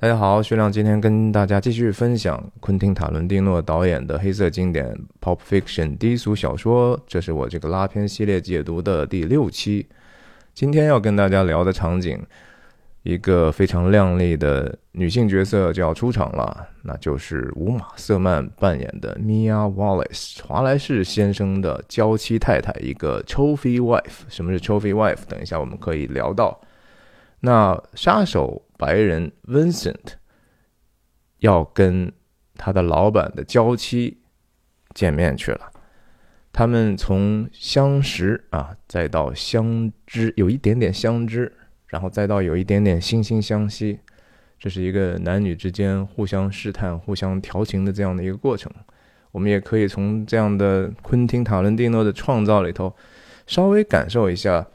大家好，薛亮今天跟大家继续分享昆汀·塔伦蒂诺导演的黑色经典《Pop Fiction》低俗小说，这是我这个拉片系列解读的第六期。今天要跟大家聊的场景，一个非常靓丽的女性角色就要出场了，那就是伍玛·瑟曼扮演的 Mia Wallace，华莱士先生的娇妻太太，一个 Trophy Wife。什么是 Trophy Wife？等一下我们可以聊到。那杀手。白人 Vincent 要跟他的老板的娇妻见面去了。他们从相识啊，再到相知，有一点点相知，然后再到有一点点惺惺相惜。这是一个男女之间互相试探、互相调情的这样的一个过程。我们也可以从这样的昆汀·塔伦蒂诺的创造里头，稍微感受一下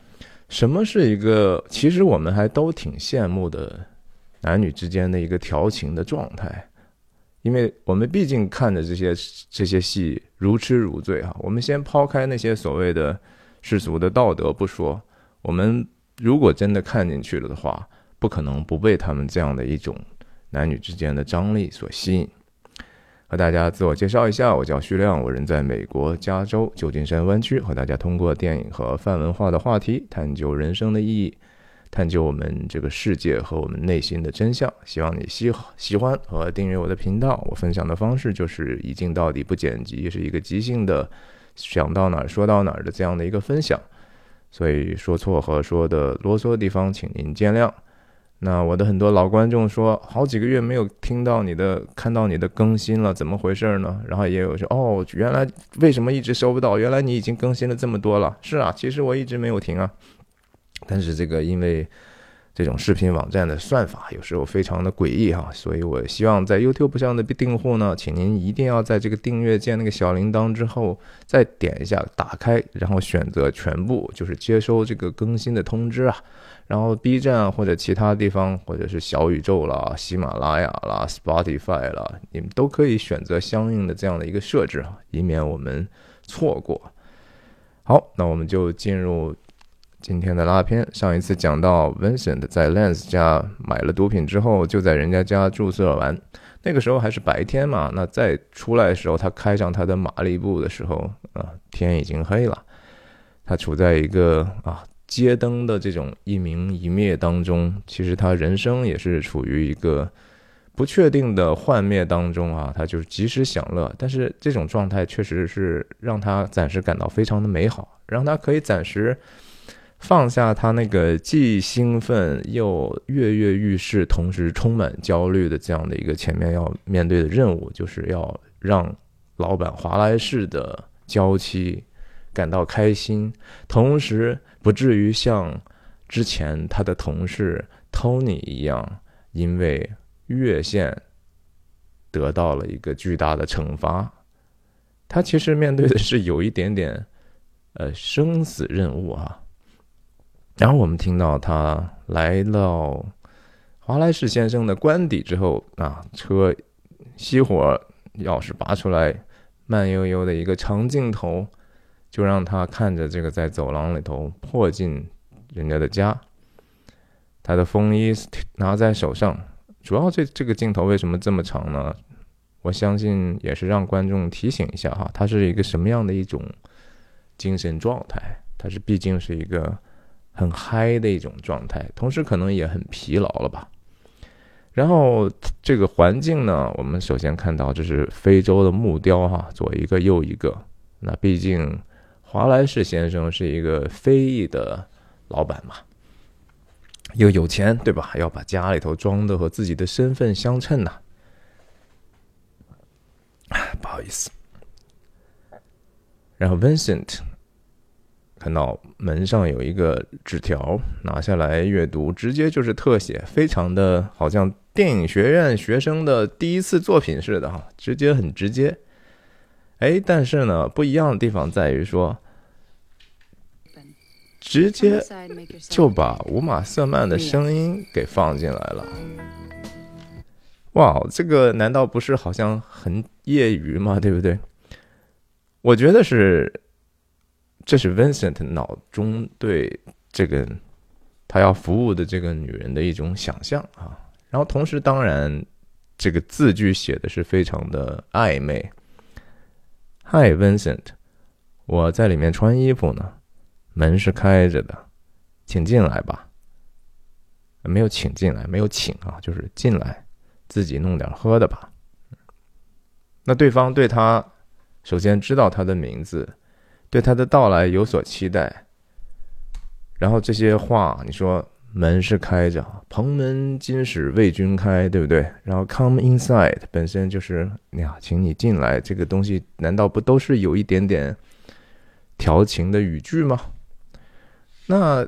什么是一个其实我们还都挺羡慕的。男女之间的一个调情的状态，因为我们毕竟看着这些这些戏如痴如醉哈。我们先抛开那些所谓的世俗的道德不说，我们如果真的看进去了的话，不可能不被他们这样的一种男女之间的张力所吸引。和大家自我介绍一下，我叫徐亮，我人在美国加州旧金山湾区，和大家通过电影和泛文化的话题，探究人生的意义。探究我们这个世界和我们内心的真相，希望你喜喜欢和订阅我的频道。我分享的方式就是一镜到底不剪辑，是一个即兴的，想到哪儿说到哪儿的这样的一个分享。所以说错和说的啰嗦的地方，请您见谅。那我的很多老观众说，好几个月没有听到你的、看到你的更新了，怎么回事呢？然后也有说，哦，原来为什么一直收不到？原来你已经更新了这么多了。是啊，其实我一直没有停啊。但是这个因为这种视频网站的算法有时候非常的诡异哈，所以我希望在 YouTube 上的订户呢，请您一定要在这个订阅键那个小铃铛之后再点一下打开，然后选择全部，就是接收这个更新的通知啊。然后 B 站或者其他地方，或者是小宇宙啦、喜马拉雅啦、Spotify 啦，你们都可以选择相应的这样的一个设置哈，以免我们错过。好，那我们就进入。今天的拉片，上一次讲到 Vincent 在 Lance 家买了毒品之后，就在人家家注射完。那个时候还是白天嘛，那再出来的时候，他开上他的马利布的时候，啊，天已经黑了。他处在一个啊街灯的这种一明一灭当中，其实他人生也是处于一个不确定的幻灭当中啊。他就是及时享乐，但是这种状态确实是让他暂时感到非常的美好，让他可以暂时。放下他那个既兴奋又跃跃欲试，同时充满焦虑的这样的一个前面要面对的任务，就是要让老板华莱士的娇妻感到开心，同时不至于像之前他的同事 Tony 一样，因为越线得到了一个巨大的惩罚。他其实面对的是有一点点呃生死任务啊。然后我们听到他来到华莱士先生的官邸之后啊，车熄火，钥匙拔出来，慢悠悠的一个长镜头，就让他看着这个在走廊里头破进人家的家，他的风衣拿在手上。主要这这个镜头为什么这么长呢？我相信也是让观众提醒一下哈，他是一个什么样的一种精神状态？他是毕竟是一个。很嗨的一种状态，同时可能也很疲劳了吧。然后这个环境呢，我们首先看到这是非洲的木雕哈，左一个右一个。那毕竟华莱士先生是一个非裔的老板嘛，又有钱对吧？要把家里头装的和自己的身份相称呐。不好意思。然后 Vincent。看到门上有一个纸条，拿下来阅读，直接就是特写，非常的好像电影学院学生的第一次作品似的哈，直接很直接。哎，但是呢，不一样的地方在于说，直接就把五马瑟曼的声音给放进来了。哇，这个难道不是好像很业余吗？对不对？我觉得是。这是 Vincent 脑中对这个他要服务的这个女人的一种想象啊，然后同时，当然这个字句写的是非常的暧昧。Hi Vincent，我在里面穿衣服呢，门是开着的，请进来吧。没有请进来，没有请啊，就是进来，自己弄点喝的吧。那对方对他首先知道他的名字，对他的到来有所期待。然后这些话，你说门是开着，蓬门今始为君开，对不对？然后 come inside 本身就是呀，请你进来，这个东西难道不都是有一点点调情的语句吗？那。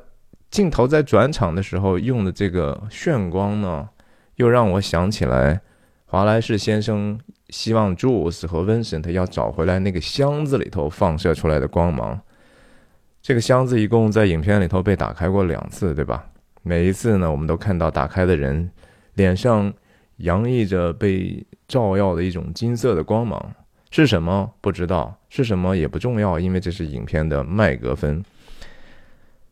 镜头在转场的时候用的这个炫光呢，又让我想起来华莱士先生希望 Jules 和 Vincent 要找回来那个箱子里头放射出来的光芒。这个箱子一共在影片里头被打开过两次，对吧？每一次呢，我们都看到打开的人脸上洋溢着被照耀的一种金色的光芒，是什么不知道，是什么也不重要，因为这是影片的麦格芬。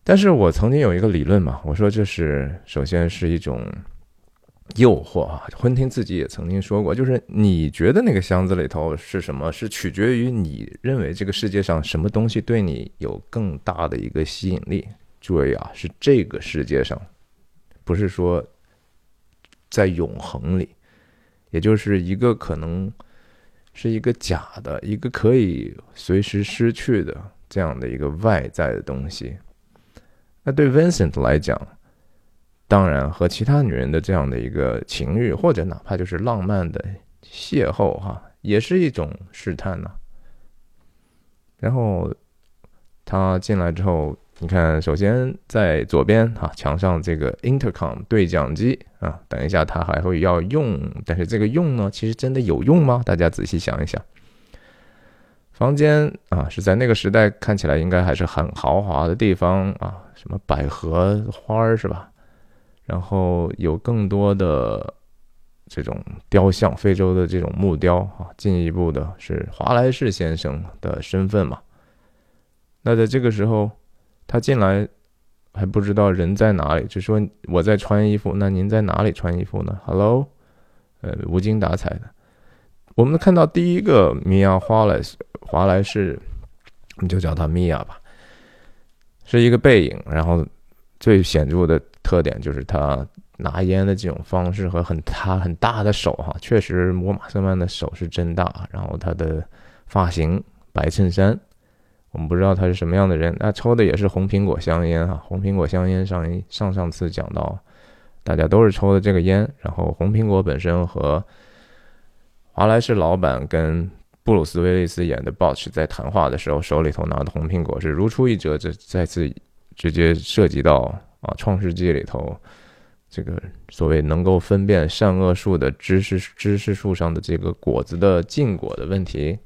但是我曾经有一个理论嘛，我说这是首先是一种诱惑啊。昆汀自己也曾经说过，就是你觉得那个箱子里头是什么，是取决于你认为这个世界上什么东西对你有更大的一个吸引力。注意啊，是这个世界上，不是说在永恒里，也就是一个可能是一个假的、一个可以随时失去的这样的一个外在的东西。那对 Vincent 来讲，当然和其他女人的这样的一个情欲，或者哪怕就是浪漫的邂逅，哈，也是一种试探呢。然后他进来之后，你看，首先在左边哈墙上这个 intercom 对讲机啊，等一下他还会要用，但是这个用呢，其实真的有用吗？大家仔细想一想。房间啊，是在那个时代看起来应该还是很豪华的地方啊，什么百合花儿是吧？然后有更多的这种雕像，非洲的这种木雕啊。进一步的是华莱士先生的身份嘛？那在这个时候，他进来还不知道人在哪里，就说我在穿衣服，那您在哪里穿衣服呢？Hello，呃，无精打采的。我们看到第一个米娅华莱士。华莱士，我们就叫他米娅吧，是一个背影。然后最显著的特点就是他拿烟的这种方式和很他很大的手哈，确实摩马瑟曼的手是真大。然后他的发型，白衬衫，我们不知道他是什么样的人。那抽的也是红苹果香烟哈，红苹果香烟上一上上次讲到，大家都是抽的这个烟。然后红苹果本身和华莱士老板跟。布鲁斯·威利斯演的 Botch 在谈话的时候，手里头拿的红苹果是如出一辙，这再次直接涉及到啊，《创世纪》里头这个所谓能够分辨善恶树的知识知识树上的这个果子的禁果的问题。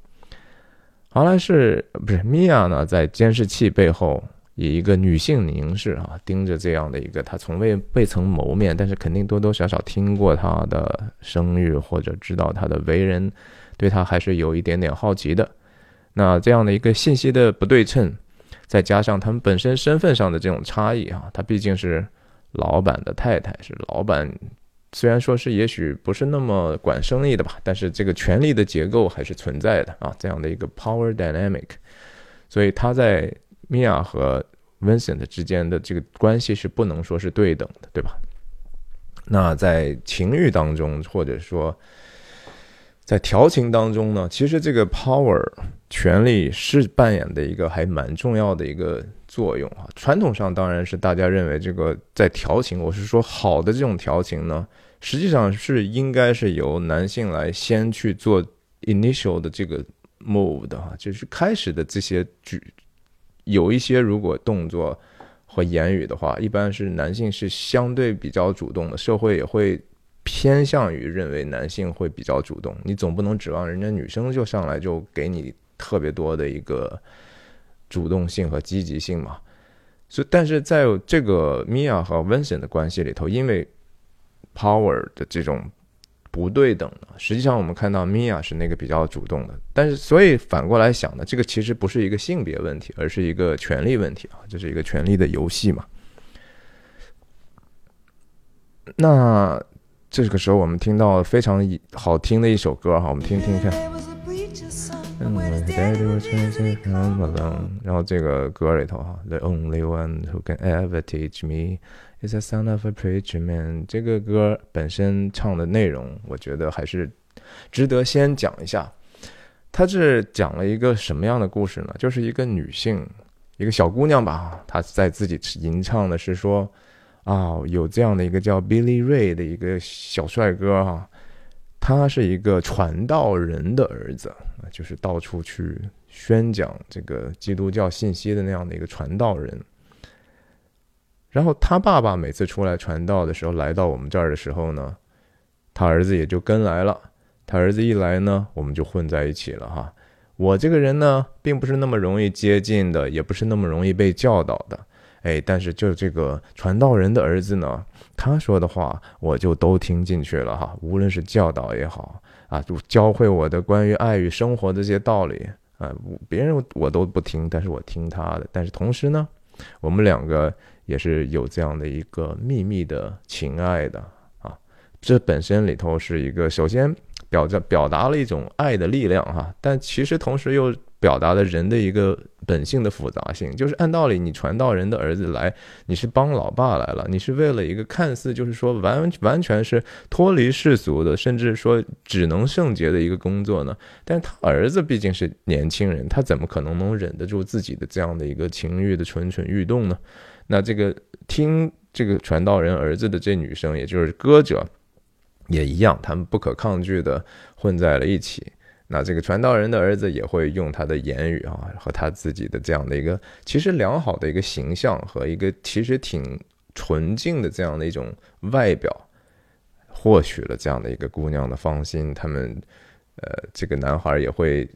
好莱士不是米娅呢，在监视器背后以一个女性凝视啊，盯着这样的一个他从未未曾谋面，但是肯定多多少少听过他的声誉或者知道他的为人。对他还是有一点点好奇的，那这样的一个信息的不对称，再加上他们本身身份上的这种差异啊，他毕竟是老板的太太，是老板，虽然说是也许不是那么管生意的吧，但是这个权力的结构还是存在的啊，这样的一个 power dynamic，所以他在米娅和 Vincent 之间的这个关系是不能说是对等的，对吧？那在情欲当中，或者说。在调情当中呢，其实这个 power 权力是扮演的一个还蛮重要的一个作用啊。传统上当然是大家认为这个在调情，我是说好的这种调情呢，实际上是应该是由男性来先去做 initial 的这个 move 的哈，就是开始的这些举，有一些如果动作和言语的话，一般是男性是相对比较主动的，社会也会。偏向于认为男性会比较主动，你总不能指望人家女生就上来就给你特别多的一个主动性和积极性嘛。所以，但是在这个米娅和 Vincent 的关系里头，因为 power 的这种不对等，实际上我们看到米娅是那个比较主动的。但是，所以反过来想呢，这个其实不是一个性别问题，而是一个权力问题啊，这是一个权力的游戏嘛。那。这个时候我们听到非常好听的一首歌哈，我们听听看。然后这个歌里头哈，The only one who can ever teach me is the son of a preacher man。这个歌本身唱的内容，我觉得还是值得先讲一下。它是讲了一个什么样的故事呢？就是一个女性，一个小姑娘吧，她在自己吟唱的是说。啊，有这样的一个叫 Billy Ray 的一个小帅哥哈，他是一个传道人的儿子，就是到处去宣讲这个基督教信息的那样的一个传道人。然后他爸爸每次出来传道的时候，来到我们这儿的时候呢，他儿子也就跟来了。他儿子一来呢，我们就混在一起了哈。我这个人呢，并不是那么容易接近的，也不是那么容易被教导的。哎，但是就这个传道人的儿子呢，他说的话我就都听进去了哈。无论是教导也好啊，就教会我的关于爱与生活的这些道理啊，别人我都不听，但是我听他的。但是同时呢，我们两个也是有这样的一个秘密的情爱的啊。这本身里头是一个，首先表着表达了一种爱的力量哈，但其实同时又。表达了人的一个本性的复杂性，就是按道理，你传道人的儿子来，你是帮老爸来了，你是为了一个看似就是说完完全是脱离世俗的，甚至说只能圣洁的一个工作呢？但他儿子毕竟是年轻人，他怎么可能能忍得住自己的这样的一个情欲的蠢蠢欲动呢？那这个听这个传道人儿子的这女生，也就是歌者，也一样，他们不可抗拒的混在了一起。那这个传道人的儿子也会用他的言语啊，和他自己的这样的一个其实良好的一个形象和一个其实挺纯净的这样的一种外表，获取了这样的一个姑娘的芳心。他们，呃，这个男孩也会。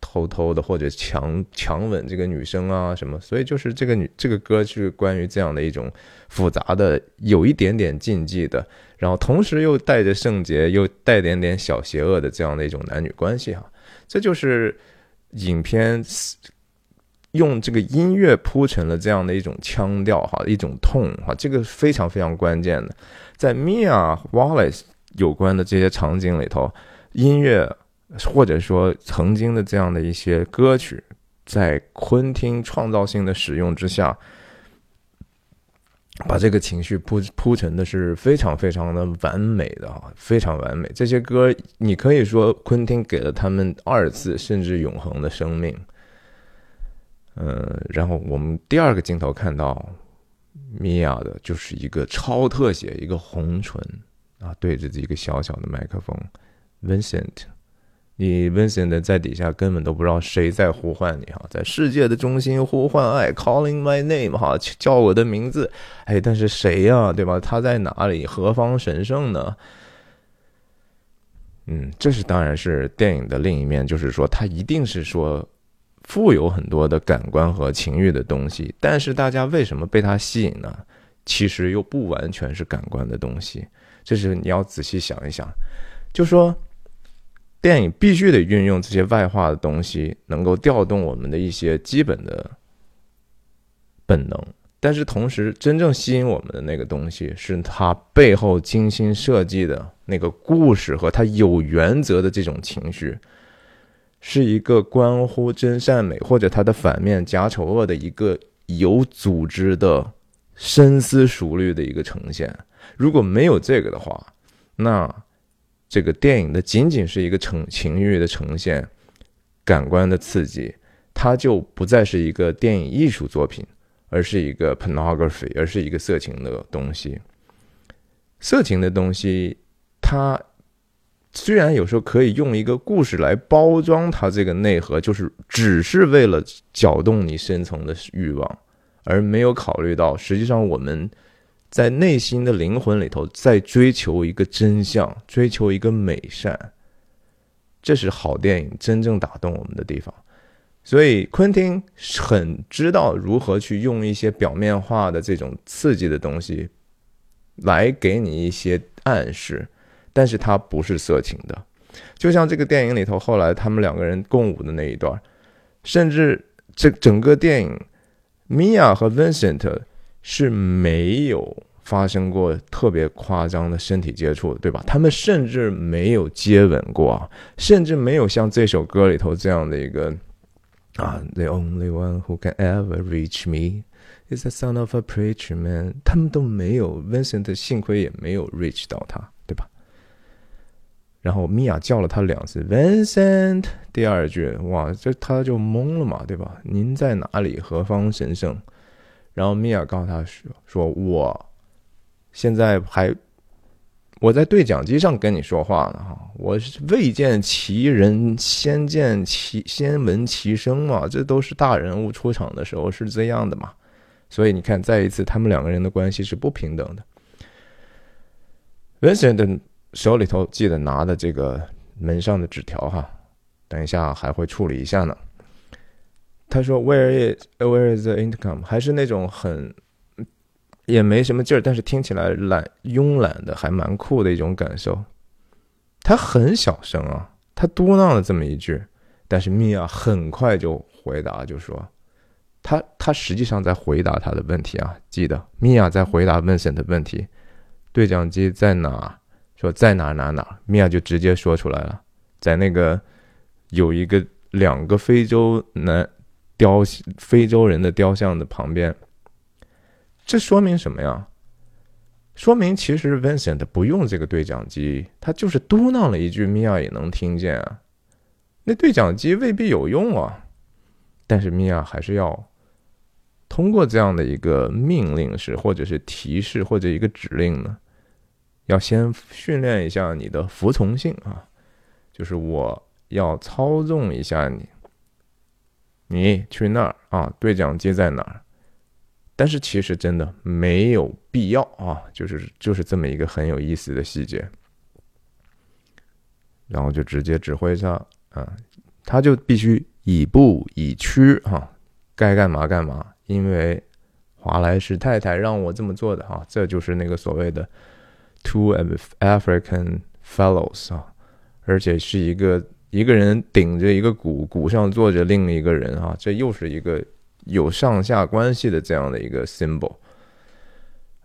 偷偷的或者强强吻这个女生啊什么，所以就是这个女这个歌是关于这样的一种复杂的，有一点点禁忌的，然后同时又带着圣洁，又带点点小邪恶的这样的一种男女关系哈，这就是影片用这个音乐铺成了这样的一种腔调哈，一种痛哈，这个非常非常关键的，在 Mia Wallace 有关的这些场景里头，音乐。或者说，曾经的这样的一些歌曲，在昆汀创造性的使用之下，把这个情绪铺铺陈的是非常非常的完美的啊，非常完美。这些歌，你可以说昆汀给了他们二次甚至永恒的生命。嗯，然后我们第二个镜头看到米娅的，就是一个超特写，一个红唇啊，对着一个小小的麦克风，Vincent。你 Vincent 在底下根本都不知道谁在呼唤你哈，在世界的中心呼唤爱，calling my name 哈，叫我的名字，哎，但是谁呀，对吧？他在哪里？何方神圣呢？嗯，这是当然是电影的另一面，就是说它一定是说富有很多的感官和情欲的东西，但是大家为什么被它吸引呢？其实又不完全是感官的东西，这是你要仔细想一想，就说。电影必须得运用这些外化的东西，能够调动我们的一些基本的本能。但是同时，真正吸引我们的那个东西，是它背后精心设计的那个故事和它有原则的这种情绪，是一个关乎真善美或者它的反面假丑恶的一个有组织的、深思熟虑的一个呈现。如果没有这个的话，那。这个电影的仅仅是一个呈情欲的呈现，感官的刺激，它就不再是一个电影艺术作品，而是一个 pornography，而是一个色情的东西。色情的东西，它虽然有时候可以用一个故事来包装它这个内核，就是只是为了搅动你深层的欲望，而没有考虑到实际上我们。在内心的灵魂里头，在追求一个真相，追求一个美善，这是好电影真正打动我们的地方。所以，昆汀很知道如何去用一些表面化的这种刺激的东西，来给你一些暗示，但是它不是色情的。就像这个电影里头，后来他们两个人共舞的那一段，甚至这整个电影，米娅和 Vincent。是没有发生过特别夸张的身体接触，对吧？他们甚至没有接吻过啊，甚至没有像这首歌里头这样的一个啊，The only one who can ever reach me is the son of a preacher man。他们都没有，Vincent 幸亏也没有 reach 到他，对吧？然后米娅叫了他两次，Vincent。第二句，哇，这他就懵了嘛，对吧？您在哪里？何方神圣？然后米娅告诉他说：“说我现在还我在对讲机上跟你说话呢，哈，我未见其人，先见其先闻其声嘛，这都是大人物出场的时候是这样的嘛。所以你看，再一次，他们两个人的关系是不平等的。Vincent 手里头记得拿的这个门上的纸条哈，等一下还会处理一下呢。”他说：“Where is Where is the intercom？” 还是那种很也没什么劲儿，但是听起来懒慵懒的，还蛮酷的一种感受。他很小声啊，他嘟囔了这么一句，但是米娅很快就回答，就说：“他他实际上在回答他的问题啊。记得米娅在回答 Vincent 的问题，对讲机在哪？说在哪哪哪？米娅就直接说出来了，在那个有一个两个非洲男。”雕非洲人的雕像的旁边，这说明什么呀？说明其实 Vincent 不用这个对讲机，他就是嘟囔了一句，米娅也能听见啊。那对讲机未必有用啊，但是米娅还是要通过这样的一个命令式，或者是提示，或者一个指令呢，要先训练一下你的服从性啊，就是我要操纵一下你。你去那儿啊？对讲机在哪儿？但是其实真的没有必要啊，就是就是这么一个很有意思的细节。然后就直接指挥他啊，他就必须以步以趋啊，该干嘛干嘛。因为华莱士太太让我这么做的哈，这就是那个所谓的 two African fellows 啊，而且是一个。一个人顶着一个鼓，鼓上坐着另一个人啊，这又是一个有上下关系的这样的一个 symbol。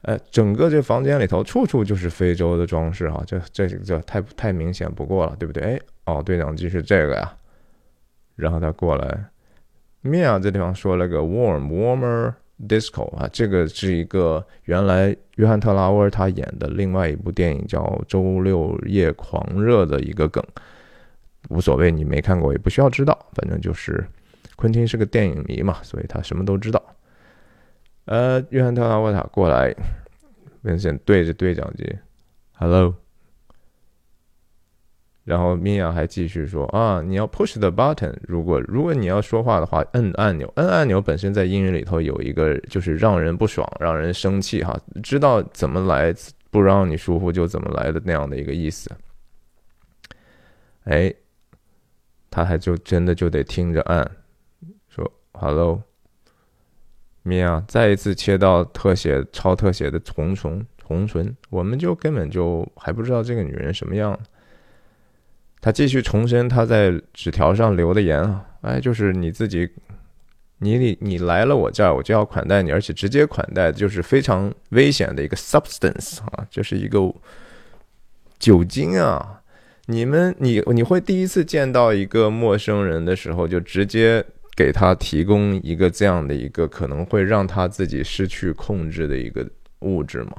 哎，整个这房间里头处处就是非洲的装饰哈，这这这太太明显不过了，对不对？哎，哦，对讲机是这个呀。然后他过来，Mia 这地方说了个 warm warmer disco 啊，这个是一个原来约翰特拉沃尔他演的另外一部电影叫《周六夜狂热》的一个梗。无所谓，你没看过也不需要知道，反正就是昆汀是个电影迷嘛，所以他什么都知道。呃，约翰特拉沃塔过来，文森对着对讲机，Hello。然后米娅还继续说啊，你要 push the button，如果如果你要说话的话，摁按钮，摁按钮本身在英语里头有一个就是让人不爽、让人生气哈，知道怎么来不让你舒服就怎么来的那样的一个意思。哎。他还就真的就得听着按，说 “hello”，米娅再一次切到特写超特写的红唇红唇，我们就根本就还不知道这个女人什么样。他继续重申他在纸条上留的言啊，哎，就是你自己，你你你来了我这儿，我就要款待你，而且直接款待，就是非常危险的一个 substance 啊，就是一个酒精啊。你们，你你会第一次见到一个陌生人的时候，就直接给他提供一个这样的一个可能会让他自己失去控制的一个物质吗？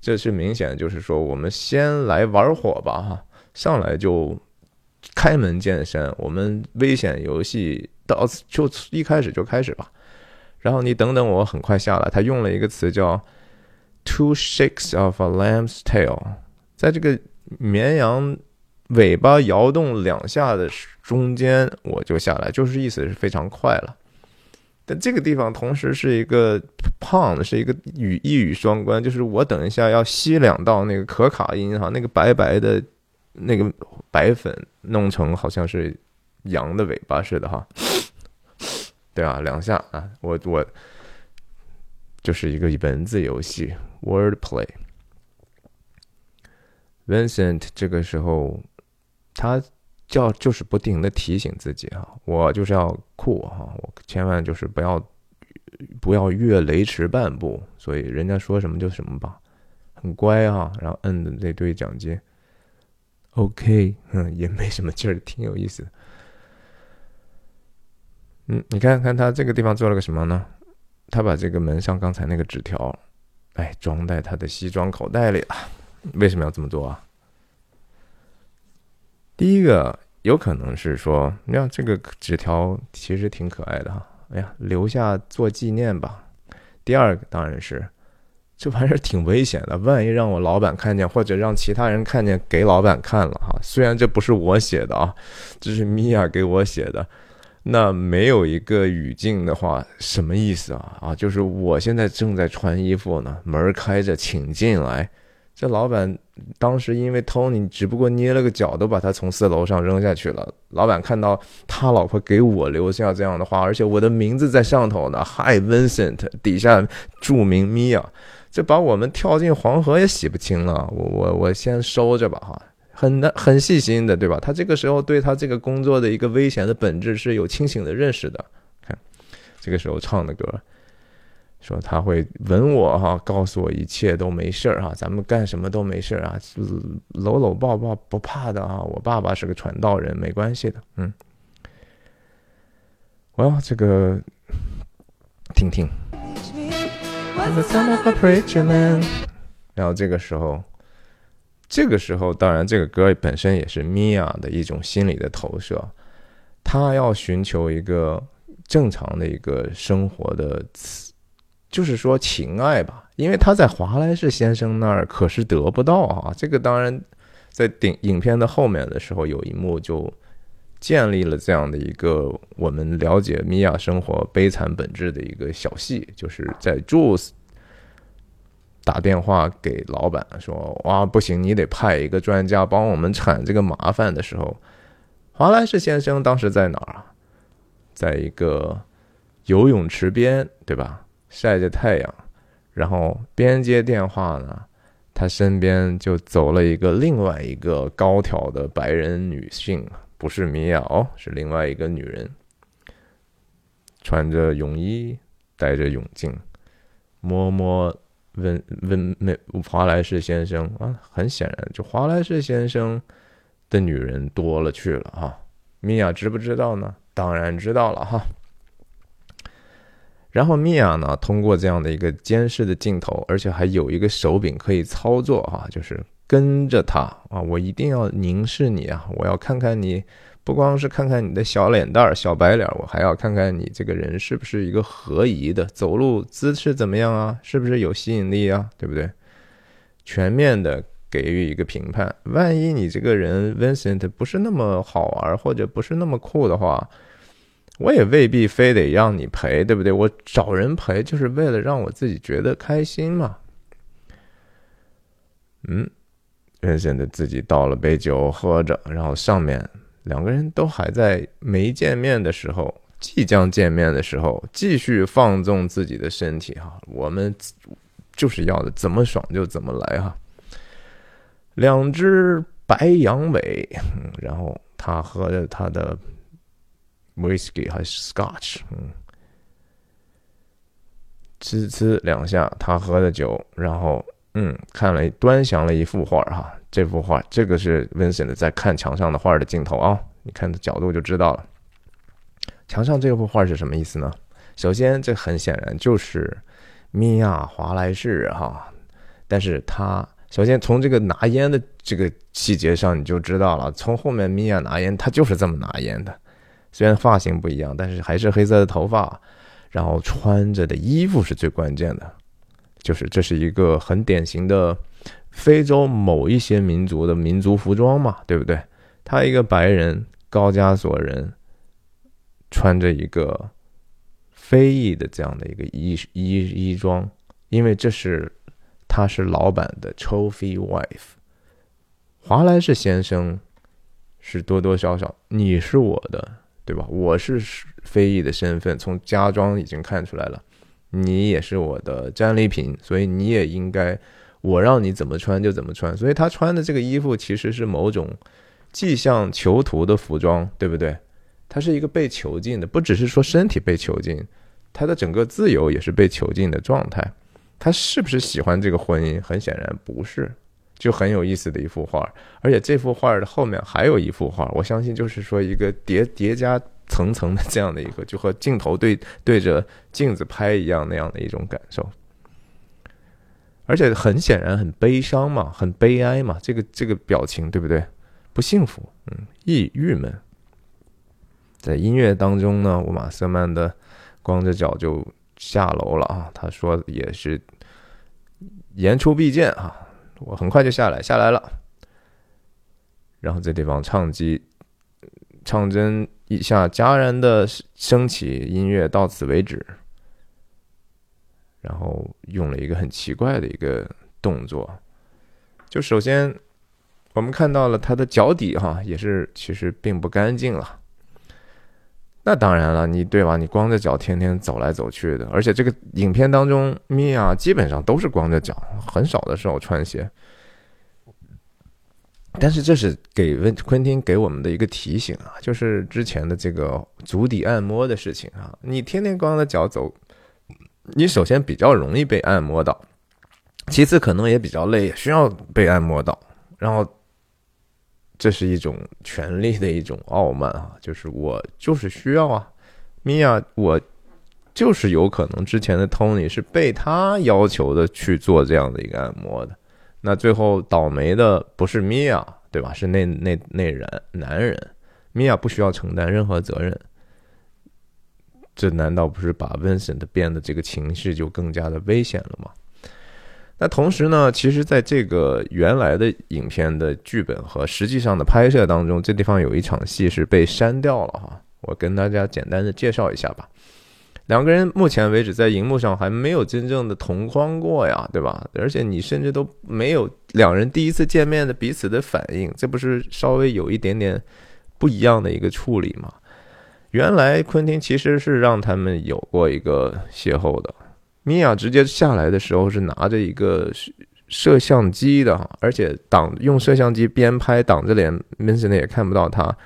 这是明显就是说，我们先来玩火吧，哈，上来就开门见山，我们危险游戏到就一开始就开始吧。然后你等等，我很快下来。他用了一个词叫 “two shakes of a lamb's tail”，在这个绵羊。尾巴摇动两下的中间，我就下来，就是意思是非常快了。但这个地方同时是一个胖的，是一个语一语双关，就是我等一下要吸两道那个可卡因哈，那个白白的那个白粉弄成好像是羊的尾巴似的哈。对啊，两下啊，我我就是一个文字游戏，word play。Vincent 这个时候。他叫就是不停的提醒自己啊，我就是要酷哈，我千万就是不要不要越雷池半步，所以人家说什么就什么吧。很乖哈，然后摁的那堆奖金。OK，嗯，也没什么劲儿，挺有意思的。嗯，你看看他这个地方做了个什么呢？他把这个门上刚才那个纸条，哎，装在他的西装口袋里了。为什么要这么做啊？第一个有可能是说，你看这个纸条其实挺可爱的哈，哎呀，留下做纪念吧。第二个当然是，这玩意儿挺危险的，万一让我老板看见，或者让其他人看见，给老板看了哈。虽然这不是我写的啊，这是米娅给我写的。那没有一个语境的话，什么意思啊？啊，就是我现在正在穿衣服呢，门开着，请进来。这老板当时因为 Tony，只不过捏了个脚，都把他从四楼上扔下去了。老板看到他老婆给我留下这样的话，而且我的名字在上头呢，Hi Vincent，底下注明 Mia，这把我们跳进黄河也洗不清了。我我我先收着吧，哈。很的很细心的，对吧？他这个时候对他这个工作的一个危险的本质是有清醒的认识的。看，这个时候唱的歌，说他会吻我哈，告诉我一切都没事儿哈，咱们干什么都没事儿啊，搂搂抱抱不怕的啊。我爸爸是个传道人，没关系的。嗯，我要这个听听。然后这个时候。这个时候，当然，这个歌本身也是米娅的一种心理的投射，他要寻求一个正常的一个生活的，就是说情爱吧。因为他在华莱士先生那儿可是得不到啊。这个当然，在顶影片的后面的时候，有一幕就建立了这样的一个我们了解米娅生活悲惨本质的一个小戏，就是在 Jules。打电话给老板说：“哇，不行，你得派一个专家帮我们铲这个麻烦。”的时候，华莱士先生当时在哪儿啊？在一个游泳池边，对吧？晒着太阳，然后边接电话呢，他身边就走了一个另外一个高挑的白人女性，不是米娅哦，是另外一个女人，穿着泳衣，戴着泳镜，摸摸。问问没华莱士先生啊，很显然，就华莱士先生的女人多了去了哈。米娅知不知道呢？当然知道了哈。然后米娅呢，通过这样的一个监视的镜头，而且还有一个手柄可以操作哈，就是跟着他啊，我一定要凝视你啊，我要看看你。不光是看看你的小脸蛋儿、小白脸，我还要看看你这个人是不是一个合宜的，走路姿势怎么样啊？是不是有吸引力啊？对不对？全面的给予一个评判。万一你这个人 Vincent 不是那么好玩，或者不是那么酷的话，我也未必非得让你陪，对不对？我找人陪就是为了让我自己觉得开心嘛。嗯，Vincent 自己倒了杯酒喝着，然后上面。两个人都还在没见面的时候，即将见面的时候，继续放纵自己的身体哈。我们就是要的，怎么爽就怎么来哈。两只白羊尾，然后他喝着他的 whisky 还是 scotch，嗯，呲呲两下，他喝的酒，然后嗯，看了端详了一幅画哈。这幅画，这个是 Vincent 在看墙上的画的镜头啊，你看的角度就知道了。墙上这幅画是什么意思呢？首先，这很显然就是米娅·华莱士哈，但是他首先从这个拿烟的这个细节上你就知道了，从后面米娅拿烟，他就是这么拿烟的，虽然发型不一样，但是还是黑色的头发，然后穿着的衣服是最关键的，就是这是一个很典型的。非洲某一些民族的民族服装嘛，对不对？他一个白人高加索人，穿着一个非裔的这样的一个衣衣衣装，因为这是他是老板的 trophy wife。华莱士先生是多多少少，你是我的，对吧？我是非裔的身份，从家装已经看出来了，你也是我的战利品，所以你也应该。我让你怎么穿就怎么穿，所以他穿的这个衣服其实是某种既像囚徒的服装，对不对？他是一个被囚禁的，不只是说身体被囚禁，他的整个自由也是被囚禁的状态。他是不是喜欢这个婚姻？很显然不是，就很有意思的一幅画。而且这幅画的后面还有一幅画，我相信就是说一个叠叠加层层的这样的一个，就和镜头对对着镜子拍一样那样的一种感受。而且很显然很悲伤嘛，很悲哀嘛，这个这个表情对不对？不幸福，嗯，抑郁闷。在音乐当中呢，我马瑟曼的光着脚就下楼了啊。他说也是言出必践啊，我很快就下来，下来了。然后这地方唱机唱针一下戛然的升起，音乐到此为止。然后用了一个很奇怪的一个动作，就首先我们看到了他的脚底哈，也是其实并不干净了。那当然了，你对吧？你光着脚天天走来走去的，而且这个影片当中，米娅基本上都是光着脚，很少的时候穿鞋。但是这是给温昆汀给我们的一个提醒啊，就是之前的这个足底按摩的事情啊，你天天光着脚走。你首先比较容易被按摩到，其次可能也比较累，也需要被按摩到。然后，这是一种权力的一种傲慢啊，就是我就是需要啊，米娅，我就是有可能之前的 Tony 是被他要求的去做这样的一个按摩的。那最后倒霉的不是米娅，对吧？是那那那人男人，米娅不需要承担任何责任。这难道不是把 Vincent 变得这个情绪就更加的危险了吗？那同时呢，其实在这个原来的影片的剧本和实际上的拍摄当中，这地方有一场戏是被删掉了哈。我跟大家简单的介绍一下吧。两个人目前为止在荧幕上还没有真正的同框过呀，对吧？而且你甚至都没有两人第一次见面的彼此的反应，这不是稍微有一点点不一样的一个处理吗？原来昆汀其实是让他们有过一个邂逅的。米娅直接下来的时候是拿着一个摄像机的，而且挡用摄像机边拍挡着脸，Vincent 也看不到他。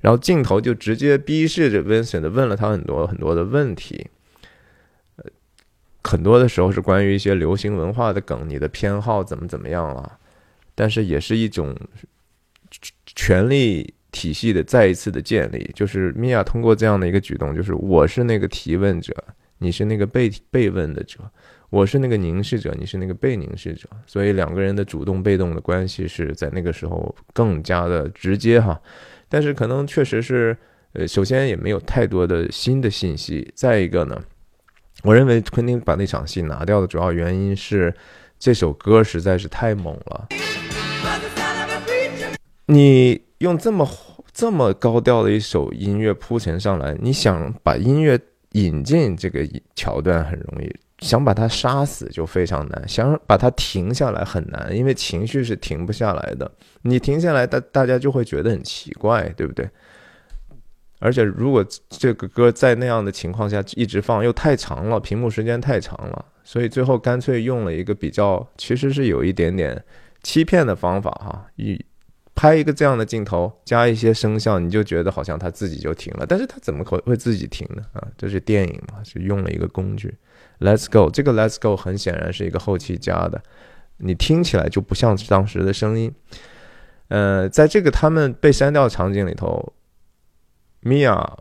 然后镜头就直接逼视着 Vincent，问了他很多很多的问题。很多的时候是关于一些流行文化的梗，你的偏好怎么怎么样了？但是也是一种权力。体系的再一次的建立，就是米娅通过这样的一个举动，就是我是那个提问者，你是那个被被问的者，我是那个凝视者，你是那个被凝视者，所以两个人的主动被动的关系是在那个时候更加的直接哈。但是可能确实是，呃，首先也没有太多的新的信息，再一个呢，我认为昆汀把那场戏拿掉的主要原因是这首歌实在是太猛了，你。用这么这么高调的一首音乐铺陈上来，你想把音乐引进这个桥段很容易，想把它杀死就非常难，想把它停下来很难，因为情绪是停不下来的。你停下来，大大家就会觉得很奇怪，对不对？而且如果这个歌在那样的情况下一直放，又太长了，屏幕时间太长了，所以最后干脆用了一个比较，其实是有一点点欺骗的方法哈，以。拍一个这样的镜头，加一些声效，你就觉得好像他自己就停了。但是它怎么可会自己停呢？啊，这是电影嘛，是用了一个工具。Let's go，这个 Let's go 很显然是一个后期加的，你听起来就不像是当时的声音。呃，在这个他们被删掉场景里头，米娅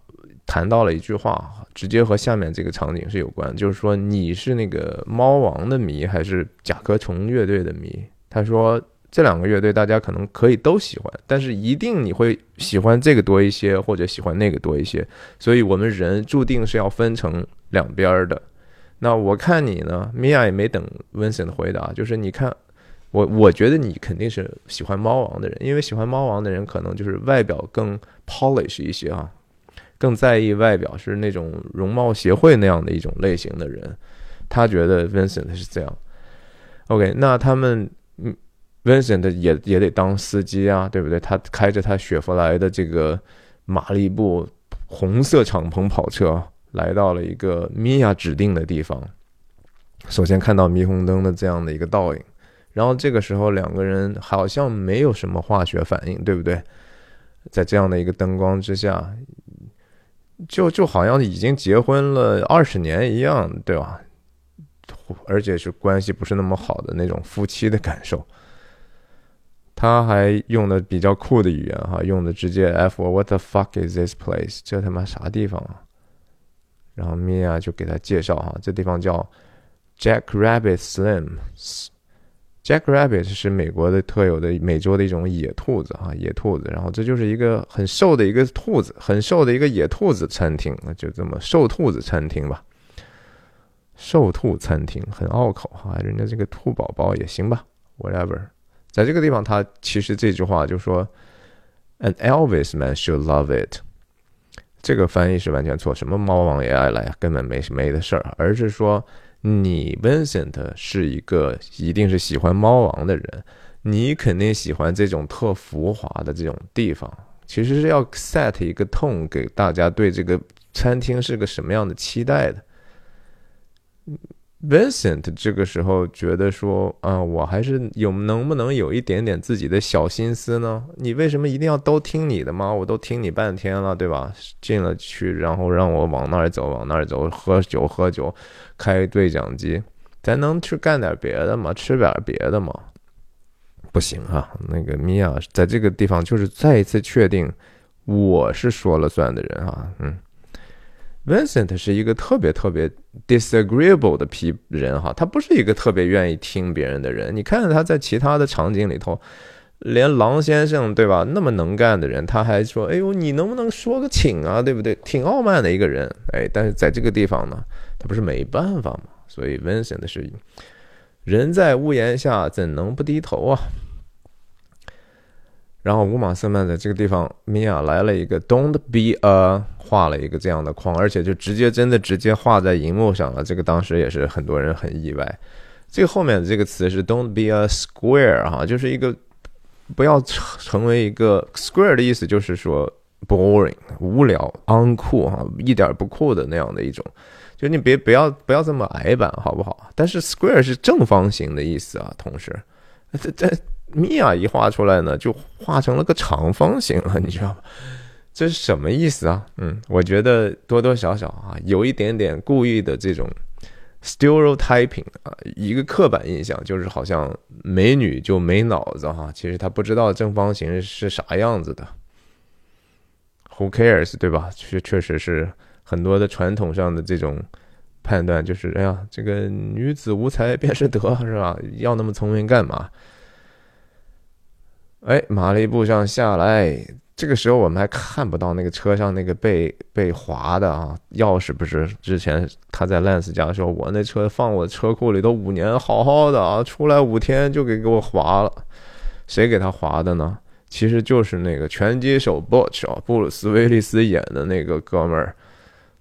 谈到了一句话，直接和下面这个场景是有关，就是说你是那个猫王的迷还是甲壳虫乐队的迷？他说。这两个乐队大家可能可以都喜欢，但是一定你会喜欢这个多一些，或者喜欢那个多一些。所以我们人注定是要分成两边的。那我看你呢，米娅也没等温森的回答，就是你看我，我觉得你肯定是喜欢猫王的人，因为喜欢猫王的人可能就是外表更 polish 一些啊，更在意外表，是那种容貌协会那样的一种类型的人。他觉得 Vincent 是这样。OK，那他们嗯。Vincent 也也得当司机啊，对不对？他开着他雪佛兰的这个马利布红色敞篷跑车，来到了一个米娅指定的地方。首先看到霓虹灯的这样的一个倒影，然后这个时候两个人好像没有什么化学反应，对不对？在这样的一个灯光之下，就就好像已经结婚了二十年一样，对吧？而且是关系不是那么好的那种夫妻的感受。他还用的比较酷的语言哈，用的直接 F What the fuck is this place？这他妈啥地方啊？然后米娅就给他介绍哈，这地方叫 Jack Rabbit Slims。Jack Rabbit 是美国的特有的美洲的一种野兔子哈，野兔子。然后这就是一个很瘦的一个兔子，很瘦的一个野兔子餐厅，那就这么瘦兔子餐厅吧。瘦兔餐厅很拗口哈，人家这个兔宝宝也行吧，whatever。在这个地方，他其实这句话就说，An Elvis man should love it。这个翻译是完全错，什么猫王也爱来，根本没没的事儿，而是说你 Vincent 是一个一定是喜欢猫王的人，你肯定喜欢这种特浮华的这种地方。其实是要 set 一个 tone 给大家对这个餐厅是个什么样的期待的。Vincent 这个时候觉得说啊，我还是有能不能有一点点自己的小心思呢？你为什么一定要都听你的吗？我都听你半天了，对吧？进了去，然后让我往那儿走，往那儿走，喝酒喝酒，开对讲机，咱能去干点别的吗？吃点别的吗？不行啊，那个米娅在这个地方就是再一次确定我是说了算的人啊，嗯。Vincent 是一个特别特别 disagreeable 的批人哈，他不是一个特别愿意听别人的人。你看他在其他的场景里头，连狼先生对吧，那么能干的人，他还说：“哎呦，你能不能说个请啊，对不对？”挺傲慢的一个人，哎，但是在这个地方呢，他不是没办法吗？所以 Vincent 是人在屋檐下，怎能不低头啊？然后乌玛瑟曼在这个地方，米娅来了一个 "Don't be a"，画了一个这样的框，而且就直接真的直接画在荧幕上了。这个当时也是很多人很意外。这个后面的这个词是 "Don't be a square" 哈，就是一个不要成为一个 square 的意思，就是说 boring 无聊、uncool 哈，一点不酷的那样的一种。就你别不要不要这么矮板好不好？但是 square 是正方形的意思啊，同时这这。米娅一画出来呢，就画成了个长方形了，你知道吗？这是什么意思啊？嗯，我觉得多多少少啊，有一点点故意的这种 stereotyping 啊，一个刻板印象，就是好像美女就没脑子哈。其实她不知道正方形是啥样子的。Who cares，对吧？确确实是很多的传统上的这种判断，就是哎呀，这个女子无才便是德，是吧？要那么聪明干嘛？哎，马利布上下来，这个时候我们还看不到那个车上那个被被划的啊，钥匙不是之前他在 Lance 家说，我那车放我车库里都五年好好的啊，出来五天就给给我划了，谁给他划的呢？其实就是那个拳击手 Butch 啊，布鲁斯威利斯演的那个哥们儿。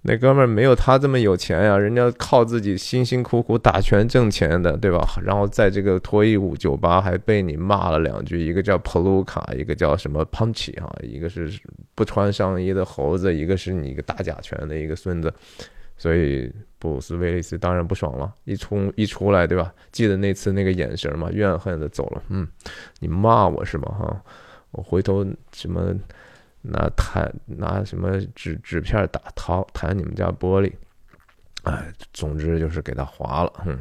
那哥们儿没有他这么有钱呀，人家靠自己辛辛苦苦打拳挣钱的，对吧？然后在这个脱衣舞酒吧还被你骂了两句，一个叫 Paluca，一个叫什么 Punchy 哈，一个是不穿上衣的猴子，一个是你一个打假拳的一个孙子，所以布鲁斯威利斯当然不爽了，一出一出来，对吧？记得那次那个眼神吗？怨恨的走了，嗯，你骂我是吗？哈，我回头什么？拿弹拿什么纸纸片打掏弹你们家玻璃，哎，总之就是给他划了。哼，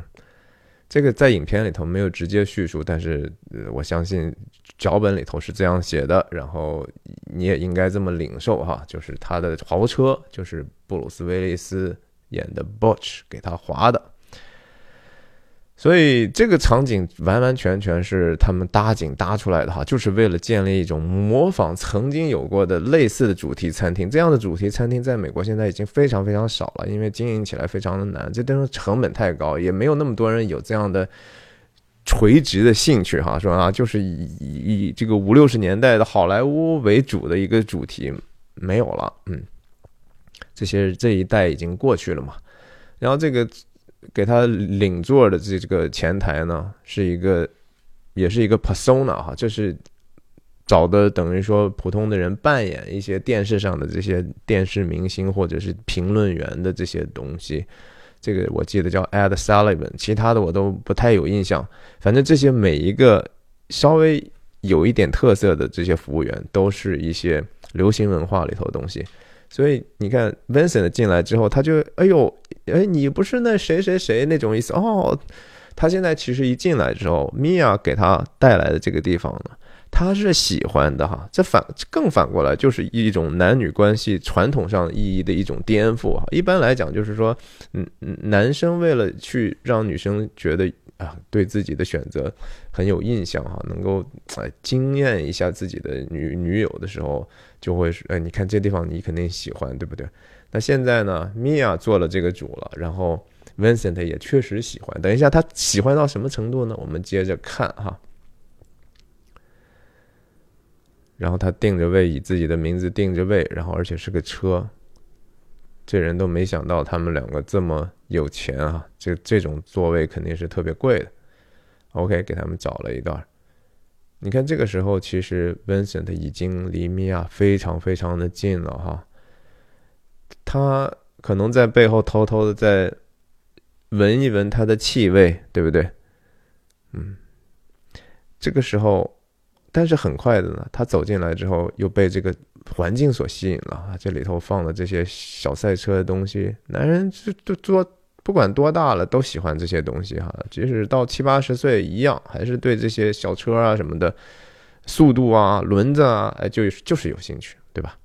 这个在影片里头没有直接叙述，但是我相信脚本里头是这样写的，然后你也应该这么领受哈，就是他的豪车就是布鲁斯威利斯演的 Butch 给他划的。所以这个场景完完全全是他们搭景搭出来的哈，就是为了建立一种模仿曾经有过的类似的主题餐厅。这样的主题餐厅在美国现在已经非常非常少了，因为经营起来非常的难，这都是成本太高，也没有那么多人有这样的垂直的兴趣哈。说啊，就是以以这个五六十年代的好莱坞为主的一个主题没有了，嗯，这些这一代已经过去了嘛。然后这个。给他领座的这这个前台呢，是一个，也是一个 persona 哈，就是找的等于说普通的人扮演一些电视上的这些电视明星或者是评论员的这些东西。这个我记得叫 Ed Sullivan，其他的我都不太有印象。反正这些每一个稍微有一点特色的这些服务员，都是一些流行文化里头的东西。所以你看，Vincent 进来之后，他就哎呦，哎，你不是那谁谁谁那种意思哦。他现在其实一进来之后，Mia 给他带来的这个地方呢，他是喜欢的哈。这反更反过来就是一种男女关系传统上意义的一种颠覆哈。一般来讲就是说，嗯，男生为了去让女生觉得啊，对自己的选择很有印象哈，能够哎惊艳一下自己的女女友的时候。就会是，哎，你看这地方你肯定喜欢，对不对？那现在呢，Mia 做了这个主了，然后 Vincent 也确实喜欢。等一下，他喜欢到什么程度呢？我们接着看哈。然后他定着位，以自己的名字定着位，然后而且是个车。这人都没想到他们两个这么有钱啊！这这种座位肯定是特别贵的。OK，给他们找了一段。你看，这个时候其实 Vincent 已经离米娅非常非常的近了哈，他可能在背后偷偷的在闻一闻她的气味，对不对？嗯，这个时候，但是很快的呢，他走进来之后又被这个环境所吸引了啊，这里头放的这些小赛车的东西，男人就就做。不管多大了，都喜欢这些东西哈。即使到七八十岁一样，还是对这些小车啊什么的，速度啊、轮子啊，哎，就就是有兴趣，对吧？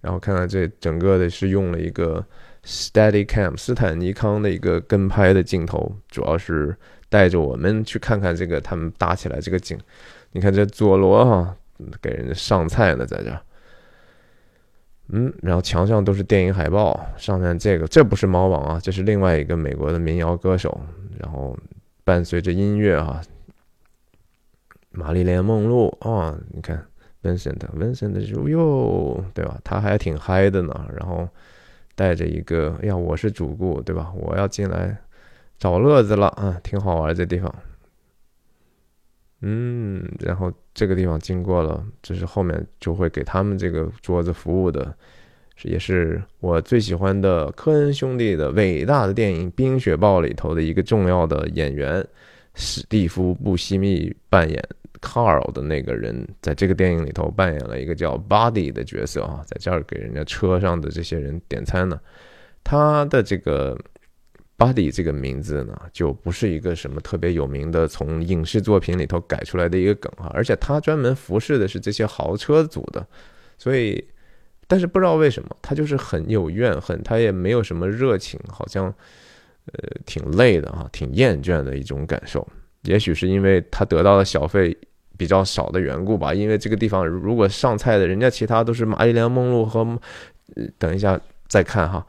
然后看看这整个的是用了一个 Steadicam 斯坦尼康的一个跟拍的镜头，主要是带着我们去看看这个他们搭起来这个景。你看这佐罗哈，给人家上菜呢，在这。嗯，然后墙上都是电影海报，上面这个这不是猫王啊，这是另外一个美国的民谣歌手。然后伴随着音乐啊，玛丽莲梦露啊，你看 Vincent，Vincent 就哟，对吧？他还挺嗨的呢。然后带着一个，哎呀，我是主顾，对吧？我要进来找乐子了啊，挺好玩这地方。嗯，然后这个地方经过了，就是后面就会给他们这个桌子服务的，也是我最喜欢的科恩兄弟的伟大的电影《冰雪暴》里头的一个重要的演员史蒂夫·布西密扮演 Carl 的那个人，在这个电影里头扮演了一个叫 Buddy 的角色啊，在这儿给人家车上的这些人点餐呢，他的这个。Buddy 这个名字呢，就不是一个什么特别有名的从影视作品里头改出来的一个梗哈，而且他专门服侍的是这些豪车组的，所以，但是不知道为什么他就是很有怨恨，他也没有什么热情，好像，呃，挺累的啊，挺厌倦的一种感受。也许是因为他得到的小费比较少的缘故吧，因为这个地方如果上菜的人家其他都是玛丽莲梦露和，呃，等一下再看哈。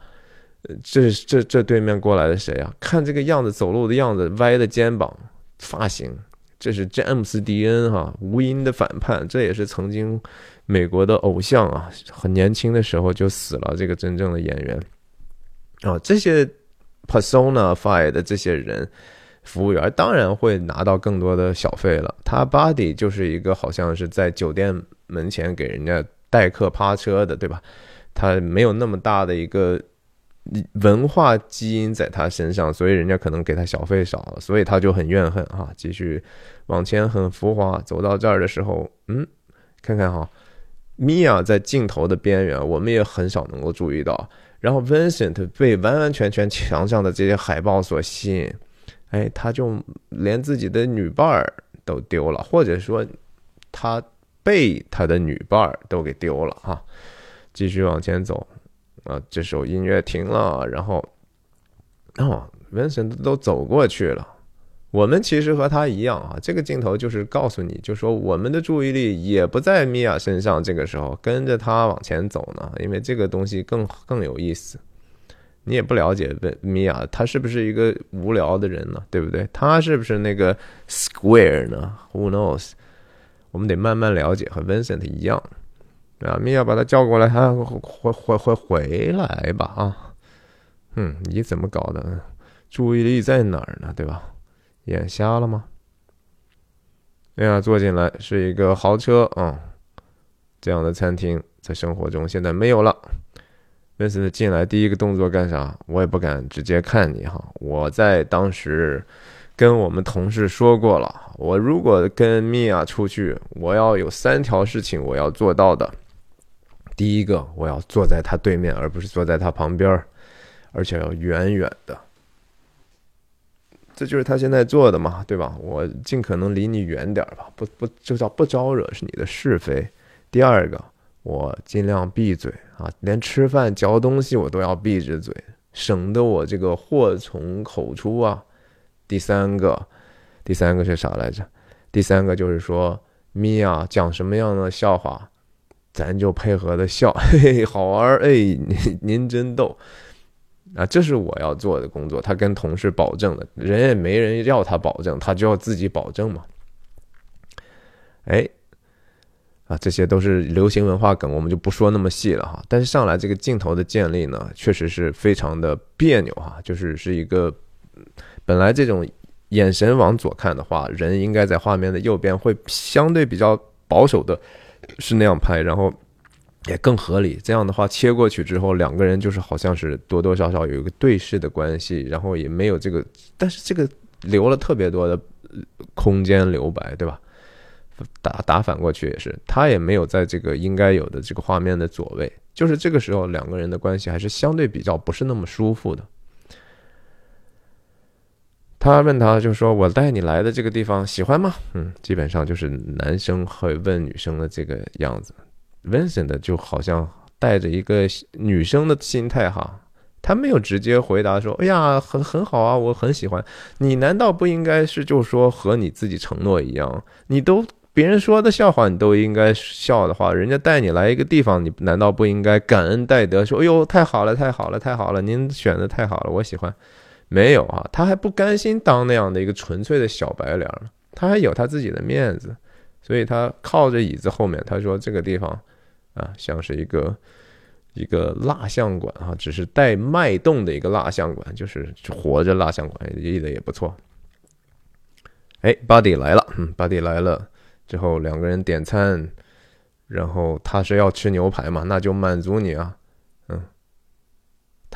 这这这对面过来的谁啊？看这个样子，走路的样子，歪的肩膀，发型，这是詹姆斯·迪恩哈，无音的反叛。这也是曾经美国的偶像啊，很年轻的时候就死了。这个真正的演员啊，这些 persona five 的这些人，服务员当然会拿到更多的小费了。他 body 就是一个好像是在酒店门前给人家代客趴车的，对吧？他没有那么大的一个。文化基因在他身上，所以人家可能给他小费少，所以他就很怨恨哈。继续往前很浮华，走到这儿的时候，嗯，看看哈，米娅在镜头的边缘，我们也很少能够注意到。然后 Vincent 被完完全全墙上的这些海报所吸引，哎，他就连自己的女伴儿都丢了，或者说他被他的女伴儿都给丢了哈。继续往前走。啊，这首音乐停了，然后，哦，Vincent 都走过去了。我们其实和他一样啊，这个镜头就是告诉你，就说我们的注意力也不在米娅身上，这个时候跟着他往前走呢，因为这个东西更更有意思。你也不了解米娅，他是不是一个无聊的人呢？对不对？他是不是那个 Square 呢？Who knows？我们得慢慢了解，和 Vincent 一样。啊，米娅把他叫过来，他回回回回来吧啊！嗯，你怎么搞的？注意力在哪儿呢？对吧？眼瞎了吗？哎呀，坐进来是一个豪车啊！这样的餐厅在生活中现在没有了。温斯进来第一个动作干啥？我也不敢直接看你哈。我在当时跟我们同事说过了，我如果跟米娅出去，我要有三条事情我要做到的。第一个，我要坐在他对面，而不是坐在他旁边而且要远远的。这就是他现在做的嘛，对吧？我尽可能离你远点儿吧，不不就叫不招惹是你的是非。第二个，我尽量闭嘴啊，连吃饭嚼东西我都要闭着嘴，省得我这个祸从口出啊。第三个，第三个是啥来着？第三个就是说，咪呀讲什么样的笑话，咱就配合的笑，嘿嘿，好玩哎，您您真逗。啊，这是我要做的工作。他跟同事保证的，人也没人要他保证，他就要自己保证嘛。哎，啊，这些都是流行文化梗，我们就不说那么细了哈。但是上来这个镜头的建立呢，确实是非常的别扭哈。就是是一个本来这种眼神往左看的话，人应该在画面的右边，会相对比较保守的，是那样拍，然后。也更合理。这样的话，切过去之后，两个人就是好像是多多少少有一个对视的关系，然后也没有这个，但是这个留了特别多的空间留白，对吧？打打反过去也是，他也没有在这个应该有的这个画面的左位，就是这个时候两个人的关系还是相对比较不是那么舒服的。他问他，就说我带你来的这个地方喜欢吗？嗯，基本上就是男生会问女生的这个样子。Vincent 就好像带着一个女生的心态哈，他没有直接回答说：“哎呀，很很好啊，我很喜欢你。”难道不应该是就说和你自己承诺一样？你都别人说的笑话，你都应该笑的话，人家带你来一个地方，你难道不应该感恩戴德，说：“哎呦，太好了，太好了，太好了，您选的太好了，我喜欢。”没有啊，他还不甘心当那样的一个纯粹的小白脸他还有他自己的面子，所以他靠着椅子后面，他说：“这个地方。”啊，像是一个一个蜡像馆啊，只是带脉动的一个蜡像馆，就是活着蜡像馆，译的也不错。哎，Buddy 来了，嗯，Buddy 来了之后，两个人点餐，然后他是要吃牛排嘛，那就满足你啊，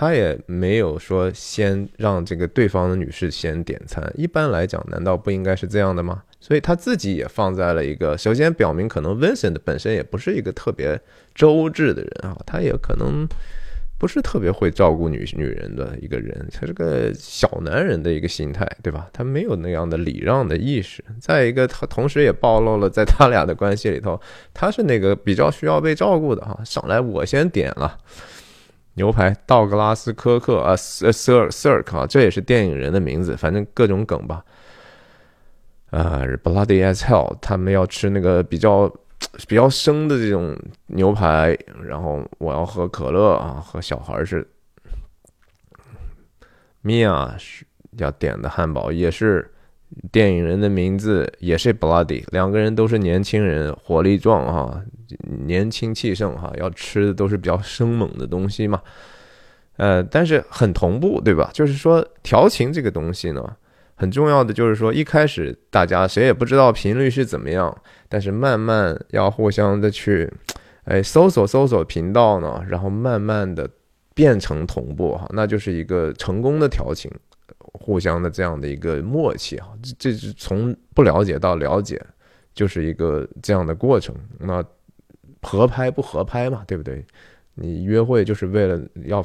他也没有说先让这个对方的女士先点餐，一般来讲，难道不应该是这样的吗？所以他自己也放在了一个，首先表明可能 Vincent 本身也不是一个特别周至的人啊，他也可能不是特别会照顾女女人的一个人，他是个小男人的一个心态，对吧？他没有那样的礼让的意识。再一个，他同时也暴露了在他俩的关系里头，他是那个比较需要被照顾的哈。上来我先点了牛排，道格拉斯科克啊，Sir Sir 啊，这也是电影人的名字，反正各种梗吧。啊，Bloody as hell！他们要吃那个比较 比较生的这种牛排，然后我要喝可乐啊，和小孩是。Mia 是要点的汉堡，也是电影人的名字，也是 Bloody。两个人都是年轻人，活力壮哈，年轻气盛哈，要吃的都是比较生猛的东西嘛。呃，但是很同步，对吧？就是说调情这个东西呢。很重要的就是说，一开始大家谁也不知道频率是怎么样，但是慢慢要互相的去，哎，搜索搜索频道呢，然后慢慢的变成同步哈，那就是一个成功的调情，互相的这样的一个默契哈，这是从不了解到了解，就是一个这样的过程。那合拍不合拍嘛，对不对？你约会就是为了要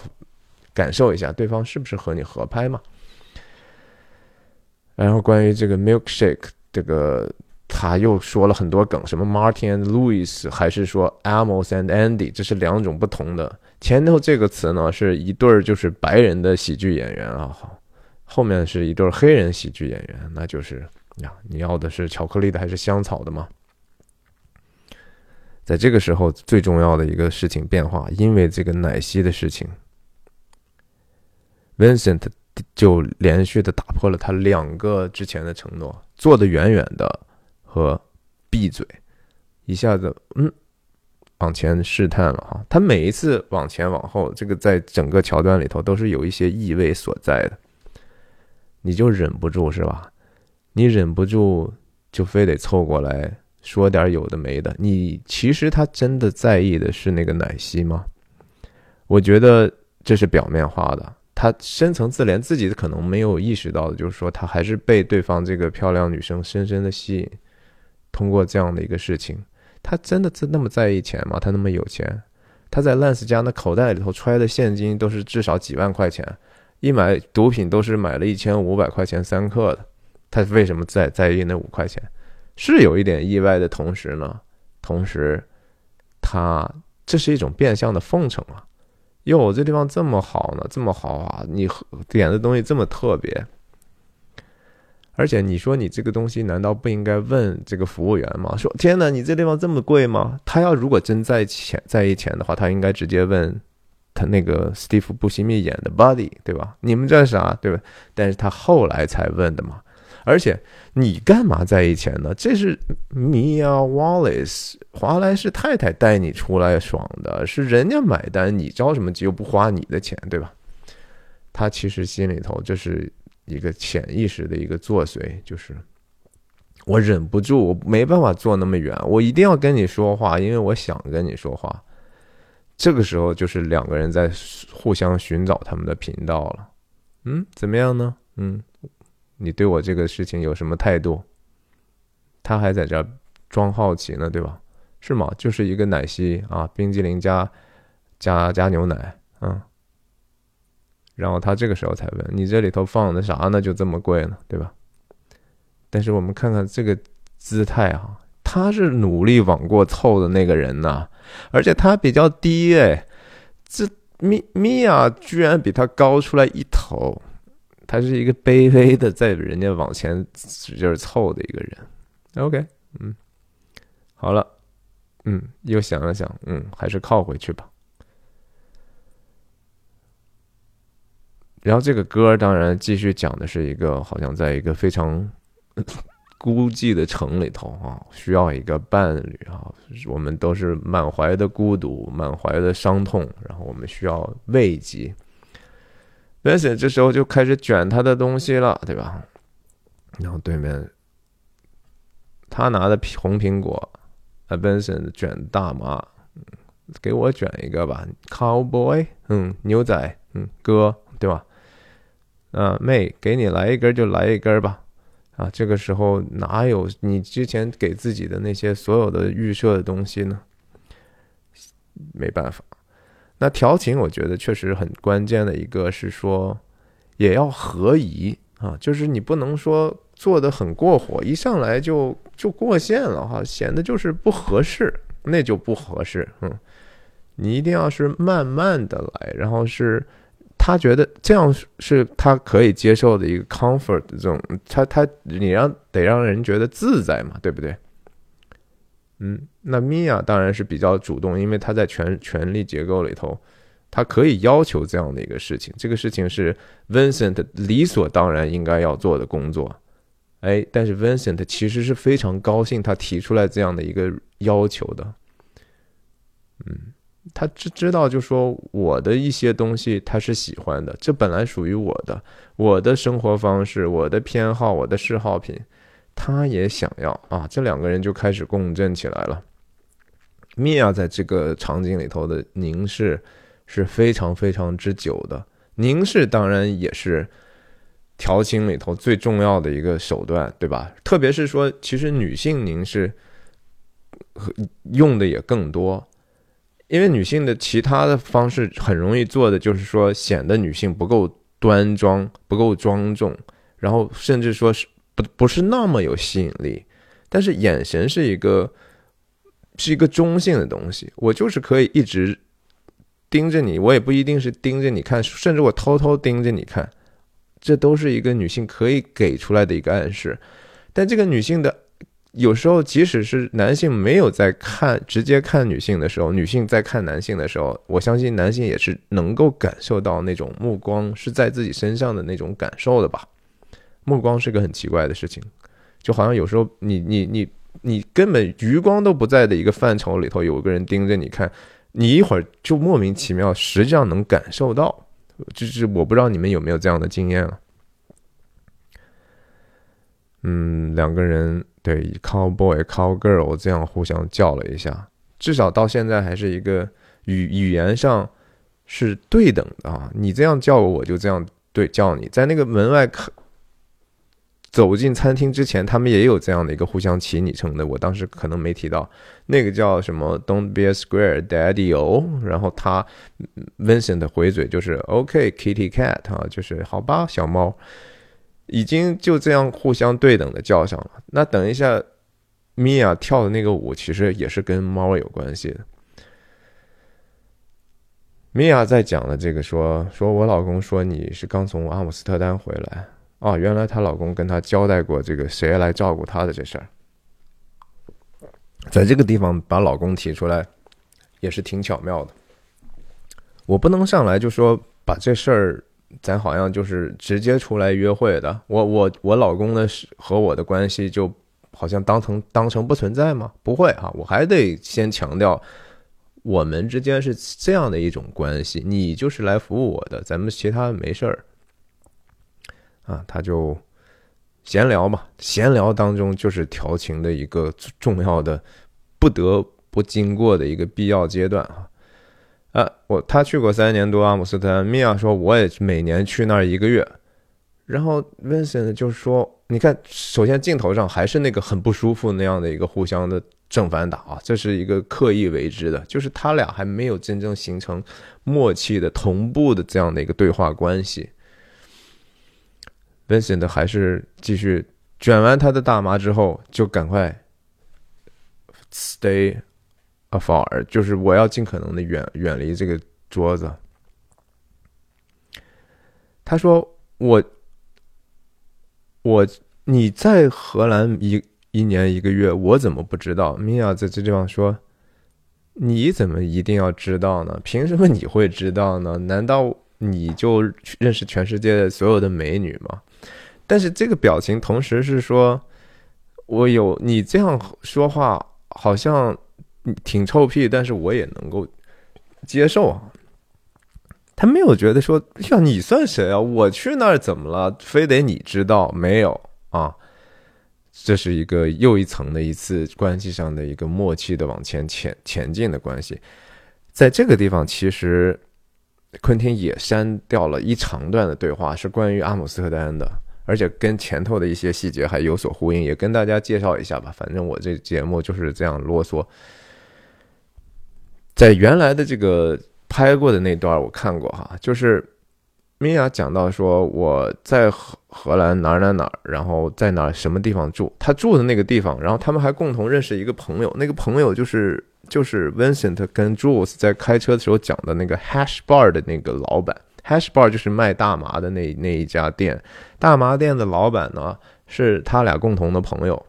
感受一下对方是不是和你合拍嘛。然后关于这个 milkshake，这个他又说了很多梗，什么 Martin and Louis，还是说 Amos and Andy，这是两种不同的。前头这个词呢是一对儿就是白人的喜剧演员啊，好，后面是一对黑人喜剧演员，那就是呀，你要的是巧克力的还是香草的吗？在这个时候最重要的一个事情变化，因为这个奶昔的事情，Vincent。就连续的打破了他两个之前的承诺，坐得远远的和闭嘴，一下子嗯往前试探了哈。他每一次往前往后，这个在整个桥段里头都是有一些意味所在的。你就忍不住是吧？你忍不住就非得凑过来说点有的没的。你其实他真的在意的是那个奶昔吗？我觉得这是表面化的。他深层次连自己可能没有意识到的，就是说他还是被对方这个漂亮女生深深的吸引。通过这样的一个事情，他真的那么在意钱吗？他那么有钱，他在 Lance 家那口袋里头揣的现金都是至少几万块钱，一买毒品都是买了一千五百块钱三克的。他为什么在在意那五块钱？是有一点意外的同时呢，同时他这是一种变相的奉承啊！哟，这地方这么好呢，这么好啊！你点的东西这么特别。而且你说你这个东西难道不应该问这个服务员吗？说天哪，你这地方这么贵吗？他要如果真在钱在意钱的话，他应该直接问他那个史蒂夫·布西密演的 Buddy，对吧？你们这是啥，对吧？但是他后来才问的嘛。而且你干嘛在意钱呢？这是 Mia Wallace 华莱士太太带你出来爽的，是人家买单，你着什么急又不花你的钱，对吧？他其实心里头就是。一个潜意识的一个作祟，就是我忍不住，我没办法坐那么远，我一定要跟你说话，因为我想跟你说话。这个时候就是两个人在互相寻找他们的频道了。嗯，怎么样呢？嗯，你对我这个事情有什么态度？他还在这装好奇呢，对吧？是吗？就是一个奶昔啊，冰激凌加加加牛奶，嗯。然后他这个时候才问：“你这里头放的啥呢？就这么贵呢，对吧？”但是我们看看这个姿态啊，他是努力往过凑的那个人呐，而且他比较低哎，这米米娅居然比他高出来一头，他是一个卑微的在人家往前使劲凑的一个人。OK，嗯，好了，嗯，又想了想，嗯，还是靠回去吧。然后这个歌当然继续讲的是一个好像在一个非常孤寂的城里头啊，需要一个伴侣啊，我们都是满怀的孤独，满怀的伤痛，然后我们需要慰藉。Vincent 这时候就开始卷他的东西了，对吧？然后对面他拿的红苹果，啊，Vincent 卷大麻，给我卷一个吧，Cowboy，嗯，牛仔，嗯，哥，对吧？啊，妹，给你来一根就来一根吧。啊，这个时候哪有你之前给自己的那些所有的预设的东西呢？没办法。那调情，我觉得确实很关键的一个是说，也要合宜啊，就是你不能说做的很过火，一上来就就过线了哈，显得就是不合适，那就不合适。嗯，你一定要是慢慢的来，然后是。他觉得这样是他可以接受的一个 comfort 这种，他他你让得让人觉得自在嘛，对不对？嗯，那米娅当然是比较主动，因为他在权权力结构里头，他可以要求这样的一个事情，这个事情是 Vincent 理所当然应该要做的工作。哎，但是 Vincent 其实是非常高兴他提出来这样的一个要求的，嗯。他知知道，就说我的一些东西他是喜欢的，这本来属于我的，我的生活方式，我的偏好，我的嗜好品，他也想要啊，这两个人就开始共振起来了。米娅在这个场景里头的凝视是非常非常之久的，凝视当然也是调情里头最重要的一个手段，对吧？特别是说，其实女性凝视用的也更多。因为女性的其他的方式很容易做的，就是说显得女性不够端庄、不够庄重，然后甚至说是不不是那么有吸引力。但是眼神是一个是一个中性的东西，我就是可以一直盯着你，我也不一定是盯着你看，甚至我偷偷盯着你看，这都是一个女性可以给出来的一个暗示。但这个女性的。有时候，即使是男性没有在看直接看女性的时候，女性在看男性的时候，我相信男性也是能够感受到那种目光是在自己身上的那种感受的吧。目光是个很奇怪的事情，就好像有时候你你你你根本余光都不在的一个范畴里头，有个人盯着你看，你一会儿就莫名其妙，实际上能感受到。就是我不知道你们有没有这样的经验了。嗯，两个人。对，cowboy cowgirl 这样互相叫了一下，至少到现在还是一个语语言上是对等的啊！你这样叫我，我就这样对叫你。在那个门外看走进餐厅之前，他们也有这样的一个互相起昵称的。我当时可能没提到，那个叫什么 “Don't be a square, Daddy O”，然后他 Vincent 的回嘴就是 “OK, Kitty Cat” 啊，就是好吧，小猫，已经就这样互相对等的叫上了。那等一下，米娅跳的那个舞其实也是跟猫有关系的。米娅在讲的这个说，说我老公说你是刚从阿姆斯特丹回来。啊，原来她老公跟她交代过这个谁来照顾她的这事儿，在这个地方把老公提出来，也是挺巧妙的。我不能上来就说把这事儿，咱好像就是直接出来约会的。我我我老公的和我的关系就好像当成当成不存在吗？不会啊，我还得先强调，我们之间是这样的一种关系，你就是来服务我的，咱们其他没事儿。啊，他就闲聊嘛，闲聊当中就是调情的一个重要的、不得不经过的一个必要阶段啊。呃，我他去过三年多阿姆斯特丹，米娅说我也每年去那儿一个月。然后 Vincent 就说：“你看，首先镜头上还是那个很不舒服那样的一个互相的正反打啊，这是一个刻意为之的，就是他俩还没有真正形成默契的同步的这样的一个对话关系。” Vincent 还是继续卷完他的大麻之后，就赶快 stay afar，就是我要尽可能的远远离这个桌子。他说：“我，我你在荷兰一一年一个月，我怎么不知道？”米娅在这地方说：“你怎么一定要知道呢？凭什么你会知道呢？难道你就认识全世界所有的美女吗？”但是这个表情同时是说，我有你这样说话，好像挺臭屁，但是我也能够接受啊。他没有觉得说，呀，你算谁啊？我去那儿怎么了？非得你知道？没有啊。这是一个又一层的一次关系上的一个默契的往前前前进的关系。在这个地方，其实昆汀也删掉了一长段的对话，是关于阿姆斯特丹的。而且跟前头的一些细节还有所呼应，也跟大家介绍一下吧。反正我这节目就是这样啰嗦。在原来的这个拍过的那段我看过哈，就是米娅讲到说我在荷荷兰哪儿哪儿哪儿，然后在哪什么地方住，他住的那个地方，然后他们还共同认识一个朋友，那个朋友就是就是 Vincent 跟 Jules 在开车的时候讲的那个 Hash Bar 的那个老板。Hash bar 就是卖大麻的那那一家店，大麻店的老板呢是他俩共同的朋友。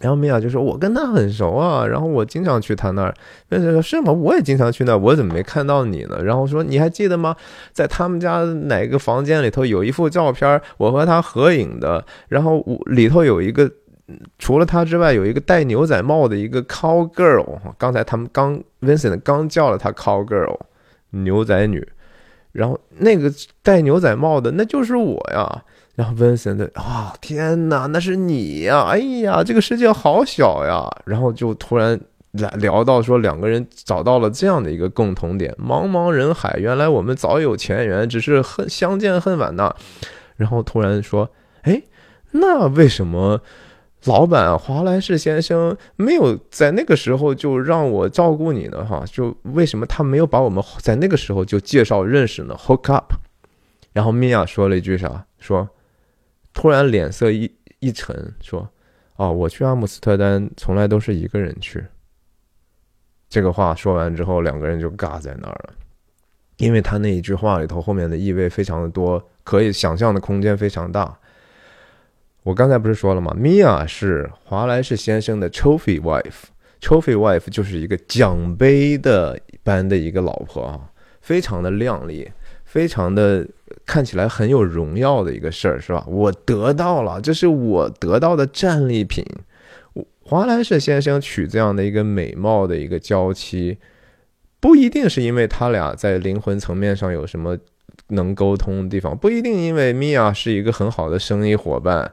然后米娅就说：“我跟他很熟啊，然后我经常去他那儿。”那说：“是吗？我也经常去那儿，我怎么没看到你呢？”然后说：“你还记得吗？在他们家哪个房间里头有一幅照片，我和他合影的。然后我里头有一个，除了他之外，有一个戴牛仔帽的一个 cow girl。刚才他们刚 Vincent 刚叫了他 cow girl，牛仔女。”然后那个戴牛仔帽的，那就是我呀。然后 Vincent 啊，天哪，那是你呀！哎呀，这个世界好小呀。然后就突然聊聊到说，两个人找到了这样的一个共同点：茫茫人海，原来我们早有前缘，只是恨相见恨晚呐。然后突然说，哎，那为什么？老板华莱士先生没有在那个时候就让我照顾你呢，哈，就为什么他没有把我们在那个时候就介绍认识呢？Hook up，然后米娅说了一句啥？说突然脸色一一沉，说哦，我去阿姆斯特丹从来都是一个人去。这个话说完之后，两个人就尬在那儿了，因为他那一句话里头后面的意味非常的多，可以想象的空间非常大。我刚才不是说了吗？米娅是华莱士先生的 trophy wife，trophy wife 就是一个奖杯的般的一个老婆啊，非常的靓丽，非常的看起来很有荣耀的一个事儿，是吧？我得到了，这是我得到的战利品。华莱士先生娶这样的一个美貌的一个娇妻，不一定是因为他俩在灵魂层面上有什么能沟通的地方，不一定因为米娅是一个很好的生意伙伴。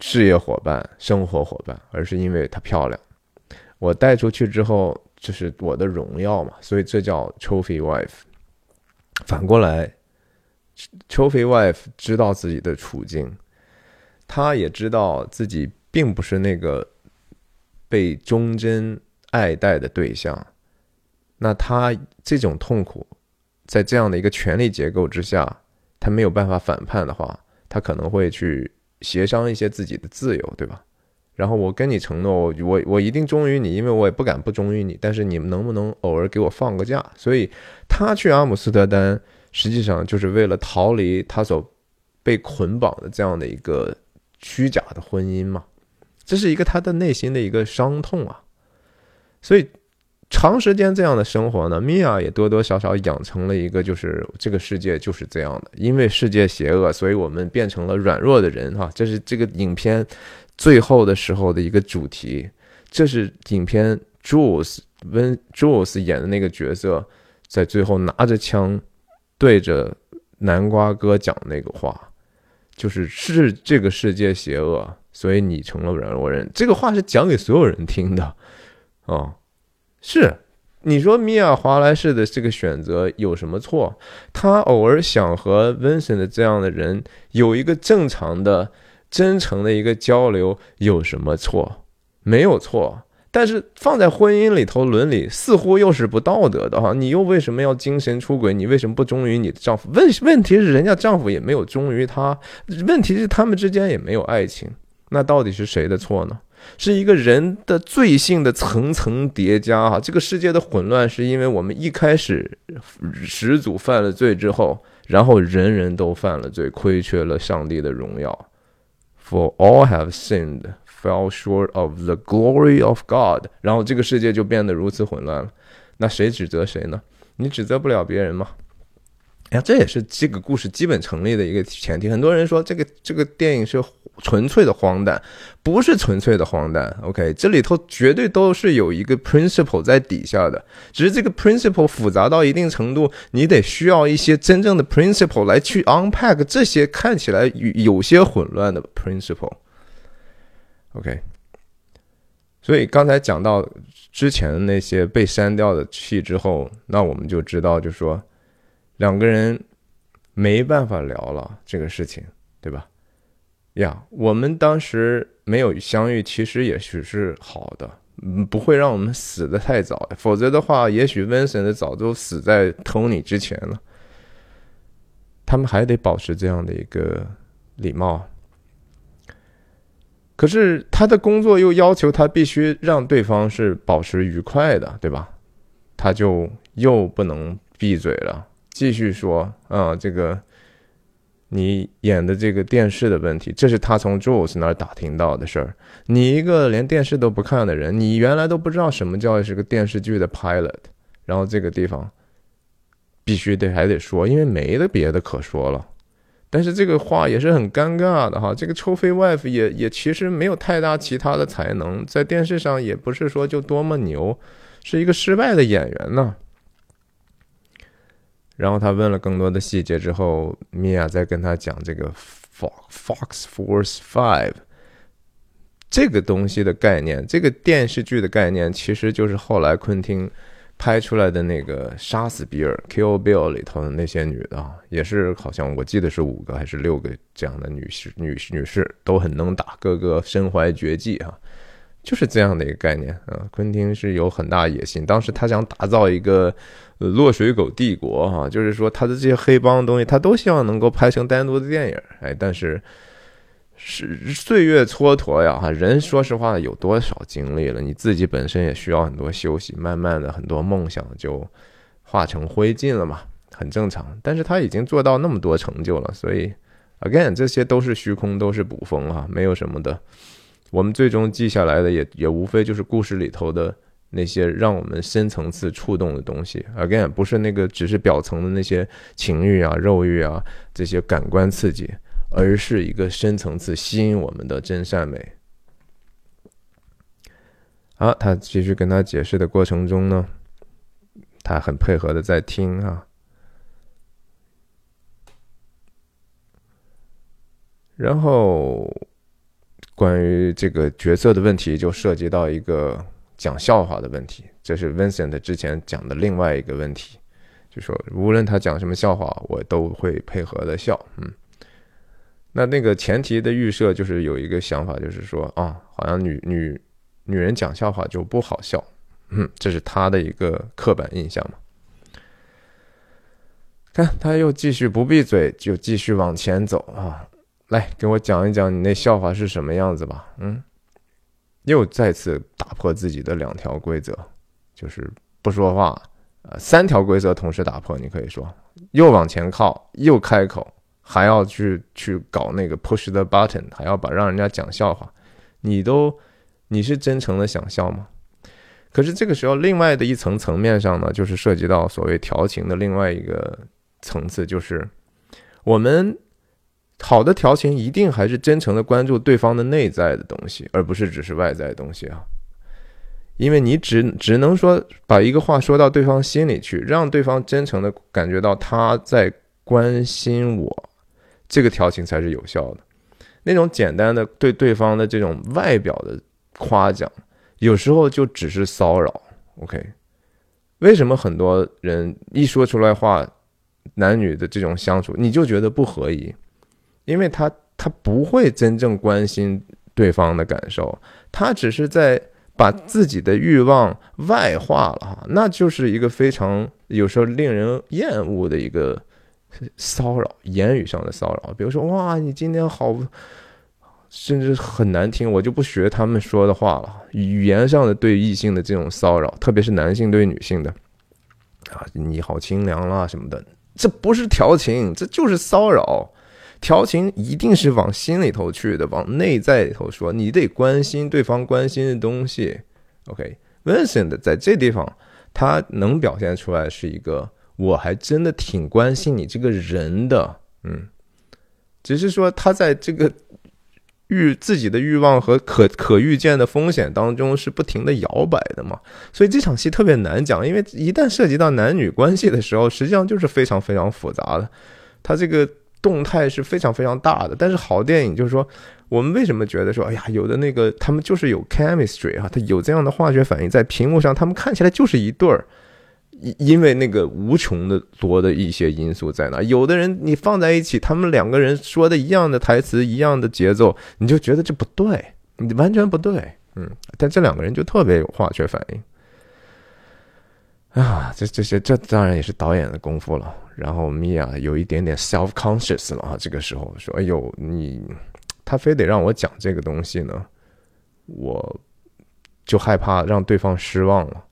事业伙伴、生活伙伴，而是因为她漂亮。我带出去之后，就是我的荣耀嘛，所以这叫 trophy wife。反过来 Trophy Wife 知道自己的处境，他也知道自己并不是那个被忠贞爱戴的对象。那他这种痛苦，在这样的一个权力结构之下，他没有办法反叛的话，他可能会去协商一些自己的自由，对吧？然后我跟你承诺，我我一定忠于你，因为我也不敢不忠于你。但是你们能不能偶尔给我放个假？所以他去阿姆斯特丹，实际上就是为了逃离他所被捆绑的这样的一个虚假的婚姻嘛。这是一个他的内心的一个伤痛啊。所以长时间这样的生活呢，米娅也多多少少养成了一个，就是这个世界就是这样的，因为世界邪恶，所以我们变成了软弱的人哈。这是这个影片。最后的时候的一个主题，这是影片 Jules 温 Jules 演的那个角色，在最后拿着枪对着南瓜哥讲那个话，就是是这个世界邪恶，所以你成了软弱人。这个话是讲给所有人听的，哦，是你说米娅华莱士的这个选择有什么错？他偶尔想和 Vincent 这样的人有一个正常的。真诚的一个交流有什么错？没有错，但是放在婚姻里头伦理似乎又是不道德的哈。你又为什么要精神出轨？你为什么不忠于你的丈夫？问问题是人家丈夫也没有忠于她，问题是他们之间也没有爱情。那到底是谁的错呢？是一个人的罪性的层层叠加哈。这个世界的混乱是因为我们一开始始祖犯了罪之后，然后人人都犯了罪，亏缺了上帝的荣耀。For all have sinned, fell short of the glory of God。然后这个世界就变得如此混乱了。那谁指责谁呢？你指责不了别人吗？哎呀，这也是这个故事基本成立的一个前提。很多人说这个这个电影是纯粹的荒诞，不是纯粹的荒诞。OK，这里头绝对都是有一个 principle 在底下的，只是这个 principle 复杂到一定程度，你得需要一些真正的 principle 来去 unpack 这些看起来有些混乱的 principle。OK，所以刚才讲到之前的那些被删掉的戏之后，那我们就知道，就说。两个人没办法聊了这个事情，对吧？呀，我们当时没有相遇，其实也许是好的，不会让我们死的太早。否则的话，也许 Vincent 早就死在 Tony 之前了。他们还得保持这样的一个礼貌。可是他的工作又要求他必须让对方是保持愉快的，对吧？他就又不能闭嘴了。继续说啊，这个你演的这个电视的问题，这是他从 Jules 那儿打听到的事儿。你一个连电视都不看的人，你原来都不知道什么叫是个电视剧的 pilot。然后这个地方必须得还得说，因为没得别的可说了。但是这个话也是很尴尬的哈。这个 Trophy Wife 也也其实没有太大其他的才能，在电视上也不是说就多么牛，是一个失败的演员呢。然后他问了更多的细节之后，米娅在跟他讲这个 Fox Fox Force Five 这个东西的概念，这个电视剧的概念，其实就是后来昆汀拍出来的那个杀死比尔 Kill Bill 里头的那些女的，也是好像我记得是五个还是六个这样的女士女士女士都很能打，个个身怀绝技啊。就是这样的一个概念啊，昆汀是有很大野心。当时他想打造一个呃落水狗帝国哈，就是说他的这些黑帮东西，他都希望能够拍成单独的电影。哎，但是是岁月蹉跎呀哈，人说实话有多少精力了？你自己本身也需要很多休息，慢慢的很多梦想就化成灰烬了嘛，很正常。但是他已经做到那么多成就了，所以 again 这些都是虚空，都是捕风啊，没有什么的。我们最终记下来的也也无非就是故事里头的那些让我们深层次触动的东西。Again，不是那个只是表层的那些情欲啊、肉欲啊这些感官刺激，而是一个深层次吸引我们的真善美。好，他继续跟他解释的过程中呢，他很配合的在听啊，然后。关于这个角色的问题，就涉及到一个讲笑话的问题，这是 Vincent 之前讲的另外一个问题，就说无论他讲什么笑话，我都会配合的笑。嗯，那那个前提的预设就是有一个想法，就是说啊，好像女女女人讲笑话就不好笑。嗯，这是他的一个刻板印象嘛。看，他又继续不闭嘴，就继续往前走啊！来，给我讲一讲你那笑话是什么样子吧。嗯，又再次打破自己的两条规则，就是不说话。呃，三条规则同时打破，你可以说又往前靠，又开口，还要去去搞那个 push the button，还要把让人家讲笑话。你都你是真诚的想笑吗？可是这个时候，另外的一层层面上呢，就是涉及到所谓调情的另外一个。层次就是我们好的调情一定还是真诚的关注对方的内在的东西，而不是只是外在的东西啊。因为你只只能说把一个话说到对方心里去，让对方真诚的感觉到他在关心我，这个调情才是有效的。那种简单的对对方的这种外表的夸奖，有时候就只是骚扰。OK，为什么很多人一说出来话？男女的这种相处，你就觉得不合宜，因为他他不会真正关心对方的感受，他只是在把自己的欲望外化了哈，那就是一个非常有时候令人厌恶的一个骚扰，言语上的骚扰，比如说哇，你今天好，甚至很难听，我就不学他们说的话了，语言上的对异性的这种骚扰，特别是男性对女性的啊，你好清凉啦什么的。这不是调情，这就是骚扰。调情一定是往心里头去的，往内在里头说。你得关心对方关心的东西。OK，Vincent 在这地方，他能表现出来是一个，我还真的挺关心你这个人的。嗯，只是说他在这个。欲自己的欲望和可可预见的风险当中是不停的摇摆的嘛，所以这场戏特别难讲，因为一旦涉及到男女关系的时候，实际上就是非常非常复杂的，他这个动态是非常非常大的。但是好电影就是说，我们为什么觉得说，哎呀，有的那个他们就是有 chemistry 啊，他有这样的化学反应在屏幕上，他们看起来就是一对儿。因因为那个无穷的多的一些因素在那，有的人你放在一起，他们两个人说的一样的台词，一样的节奏，你就觉得这不对，你完全不对，嗯，但这两个人就特别有化学反应，啊，这这些这当然也是导演的功夫了。然后米娅有一点点 self conscious 了啊，这个时候说，哎呦，你他非得让我讲这个东西呢，我就害怕让对方失望了。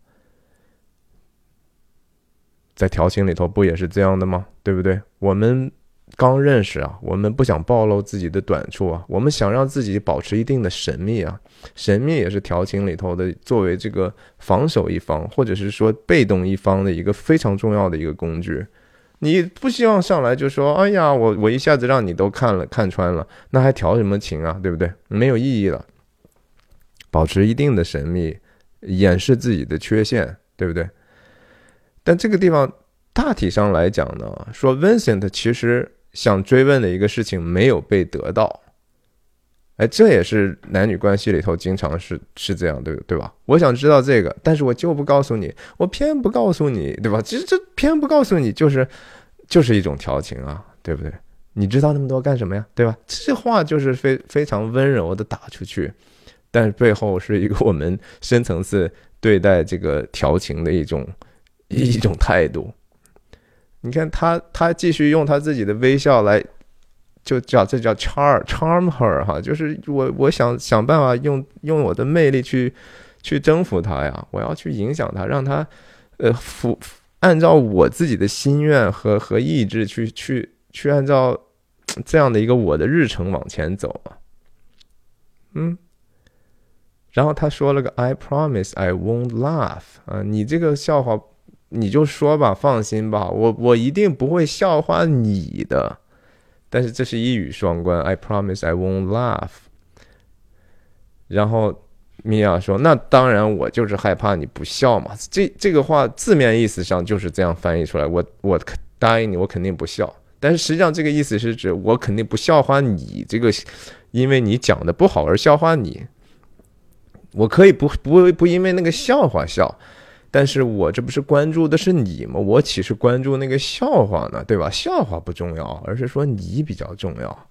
在调情里头不也是这样的吗？对不对？我们刚认识啊，我们不想暴露自己的短处啊，我们想让自己保持一定的神秘啊。神秘也是调情里头的作为这个防守一方或者是说被动一方的一个非常重要的一个工具。你不希望上来就说：“哎呀，我我一下子让你都看了看穿了，那还调什么情啊？对不对？没有意义了。保持一定的神秘，掩饰自己的缺陷，对不对？”但这个地方大体上来讲呢，说 Vincent 其实想追问的一个事情没有被得到，哎，这也是男女关系里头经常是是这样，对对吧？我想知道这个，但是我就不告诉你，我偏不告诉你，对吧？其实这偏不告诉你，就是就是一种调情啊，对不对？你知道那么多干什么呀，对吧？这话就是非非常温柔的打出去，但是背后是一个我们深层次对待这个调情的一种。一种态度，你看他，他继续用他自己的微笑来，就叫这叫 charm charm her 哈，就是我我想想办法用用我的魅力去去征服他呀，我要去影响他，让他呃服按照我自己的心愿和和意志去去去按照这样的一个我的日程往前走啊，嗯。然后他说了个 I promise I won't laugh 啊，你这个笑话。你就说吧，放心吧，我我一定不会笑话你的。但是这是一语双关，I promise I won't laugh。然后米娅说：“那当然，我就是害怕你不笑嘛。”这这个话字面意思上就是这样翻译出来。我我答应你，我肯定不笑。但是实际上这个意思是指我肯定不笑话你，这个因为你讲的不好而笑话你。我可以不不不因为那个笑话笑。但是我这不是关注的是你吗？我岂是关注那个笑话呢？对吧？笑话不重要，而是说你比较重要。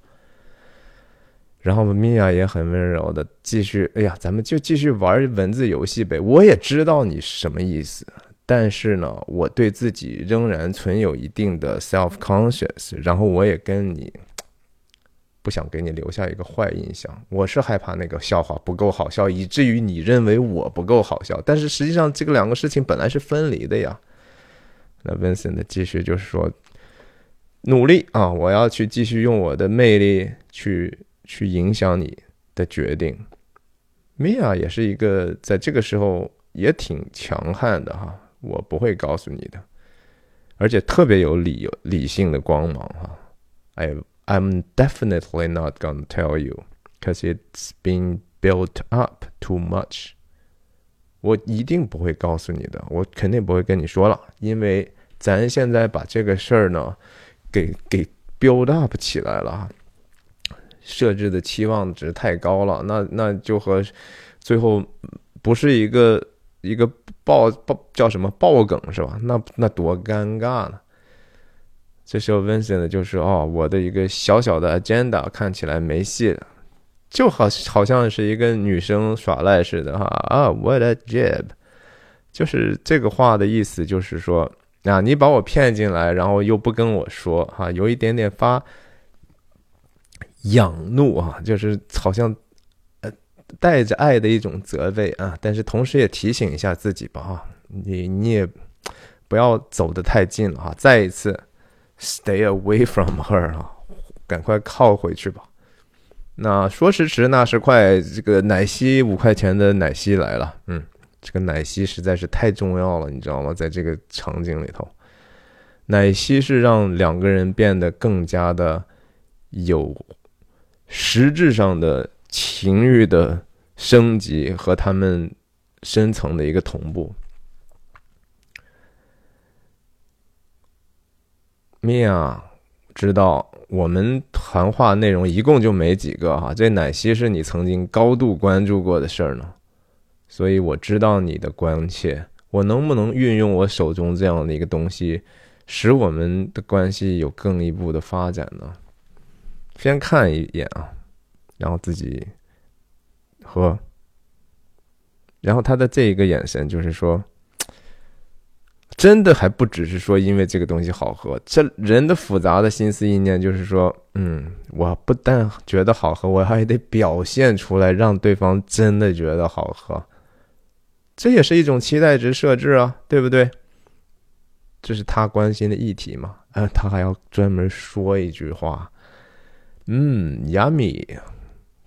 然后米娅也很温柔的继续，哎呀，咱们就继续玩文字游戏呗。我也知道你什么意思，但是呢，我对自己仍然存有一定的 self conscious。然后我也跟你。不想给你留下一个坏印象，我是害怕那个笑话不够好笑，以至于你认为我不够好笑。但是实际上，这个两个事情本来是分离的呀。那 Vincent 继续就是说，努力啊，我要去继续用我的魅力去去影响你的决定。Mia 也是一个在这个时候也挺强悍的哈，我不会告诉你的，而且特别有理理性的光芒哈，哎。I'm definitely not gonna tell you, cause it's been built up too much. 我一定不会告诉你的，我肯定不会跟你说了，因为咱现在把这个事儿呢，给给 build up 起来了，设置的期望值太高了，那那就和最后不是一个一个爆爆叫什么爆梗是吧？那那多尴尬呢？这时候，Vincent 就是哦，我的一个小小的 agenda 看起来没戏了，就好好像是一个女生耍赖似的哈啊，What a jib！就是这个话的意思，就是说啊，你把我骗进来，然后又不跟我说哈，有一点点发仰怒啊，就是好像呃带着爱的一种责备啊，但是同时也提醒一下自己吧哈，你你也不要走得太近了哈，再一次。Stay away from her 啊，赶快靠回去吧。那说时迟，那时快，这个奶昔五块钱的奶昔来了。嗯，这个奶昔实在是太重要了，你知道吗？在这个场景里头，奶昔是让两个人变得更加的有实质上的情欲的升级和他们深层的一个同步。米娅知道我们谈话内容一共就没几个哈，这奶昔是你曾经高度关注过的事儿呢，所以我知道你的关切。我能不能运用我手中这样的一个东西，使我们的关系有更一步的发展呢？先看一眼啊，然后自己喝，然后他的这一个眼神就是说。真的还不只是说因为这个东西好喝，这人的复杂的心思意念就是说，嗯，我不但觉得好喝，我还得表现出来，让对方真的觉得好喝，这也是一种期待值设置啊，对不对？这是他关心的议题嘛？啊，他还要专门说一句话，嗯，yummy，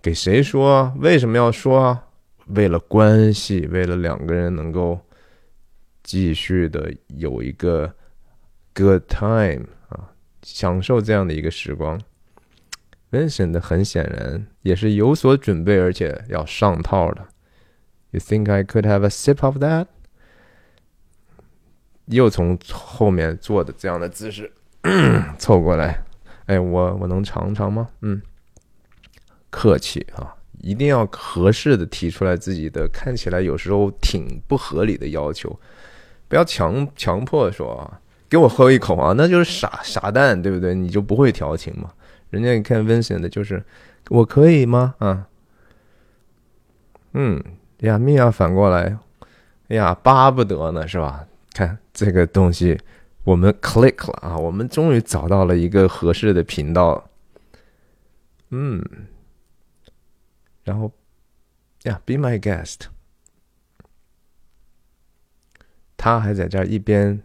给谁说？为什么要说？为了关系，为了两个人能够。继续的有一个 good time 啊，享受这样的一个时光。Vincent 很显然也是有所准备，而且要上套的。You think I could have a sip of that？又从后面坐的这样的姿势 凑过来，哎，我我能尝尝吗？嗯，客气啊，一定要合适的提出来自己的看起来有时候挺不合理的要求。不要强强迫说啊，给我喝一口啊，那就是傻傻蛋，对不对？你就不会调情嘛？人家你看 Vincent 的就是，我可以吗？啊，嗯，呀，米娅反过来，哎呀，巴不得呢，是吧？看这个东西，我们 click 了啊，我们终于找到了一个合适的频道，嗯，然后呀，Be my guest。他还在这一边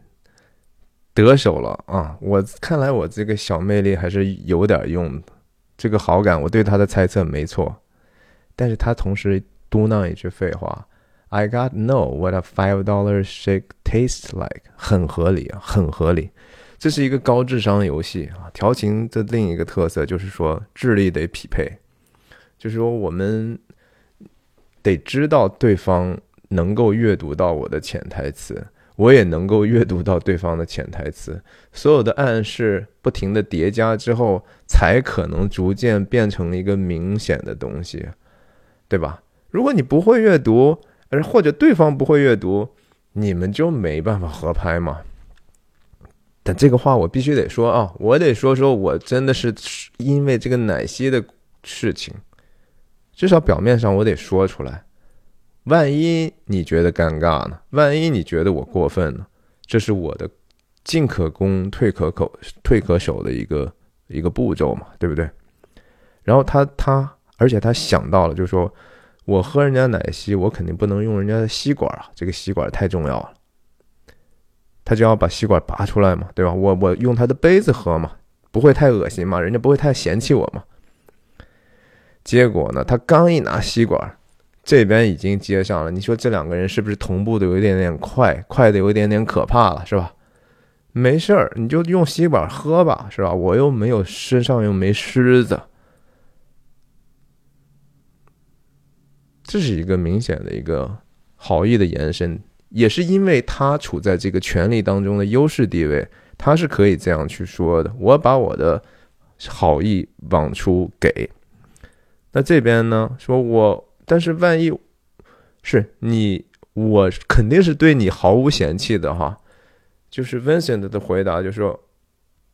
得手了啊！我看来我这个小魅力还是有点用的，这个好感我对他的猜测没错。但是他同时嘟囔一句废话：“I got know what a five dollar shake tastes like。”很合理啊，很合理。这是一个高智商游戏啊！调情的另一个特色就是说智力得匹配，就是说我们得知道对方。能够阅读到我的潜台词，我也能够阅读到对方的潜台词。所有的暗示不停的叠加之后，才可能逐渐变成一个明显的东西，对吧？如果你不会阅读，而或者对方不会阅读，你们就没办法合拍嘛？但这个话我必须得说啊，我得说说我真的是因为这个奶昔的事情，至少表面上我得说出来。万一你觉得尴尬呢？万一你觉得我过分呢？这是我的进可攻退可守退可守的一个一个步骤嘛，对不对？然后他他，而且他想到了，就是说我喝人家奶昔，我肯定不能用人家的吸管啊，这个吸管太重要了。他就要把吸管拔出来嘛，对吧？我我用他的杯子喝嘛，不会太恶心嘛？人家不会太嫌弃我嘛？结果呢，他刚一拿吸管，这边已经接上了。你说这两个人是不是同步的有一点点快，快的有一点点可怕了，是吧？没事儿，你就用吸管喝吧，是吧？我又没有身上又没虱子，这是一个明显的一个好意的延伸。也是因为他处在这个权力当中的优势地位，他是可以这样去说的。我把我的好意往出给，那这边呢？说我，但是万一是你，我肯定是对你毫无嫌弃的哈。就是 Vincent 的回答就是说：“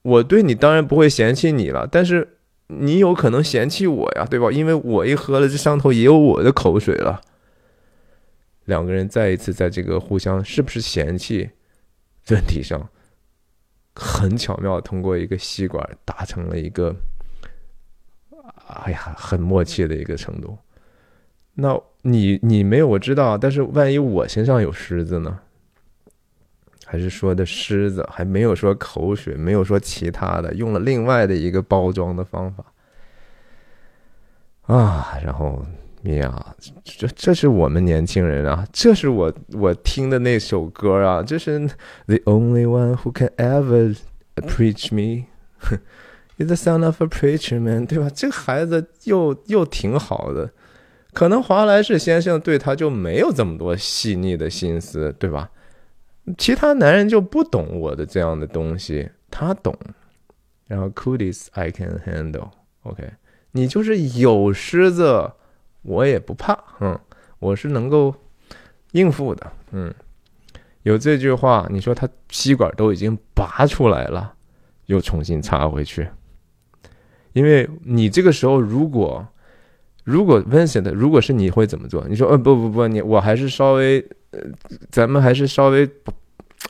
我对你当然不会嫌弃你了，但是你有可能嫌弃我呀，对吧？因为我一喝了，这上头也有我的口水了。”两个人再一次在这个互相是不是嫌弃问题上，很巧妙通过一个吸管达成了一个，哎呀，很默契的一个程度。那你你没有我知道，但是万一我身上有虱子呢？还是说的虱子，还没有说口水，没有说其他的，用了另外的一个包装的方法啊，然后。呀，这这是我们年轻人啊，这是我我听的那首歌啊，这是 The only one who can ever preach me is the sound of a preacher man，对吧？这个孩子又又挺好的，可能华莱士先生对他就没有这么多细腻的心思，对吧？其他男人就不懂我的这样的东西，他懂。然后 Cooties I can handle，OK，你就是有狮子。我也不怕，嗯，我是能够应付的，嗯，有这句话，你说他吸管都已经拔出来了，又重新插回去，因为你这个时候如果如果 Vincent 如果是你会怎么做？你说，呃，不不不，你我还是稍微，呃，咱们还是稍微，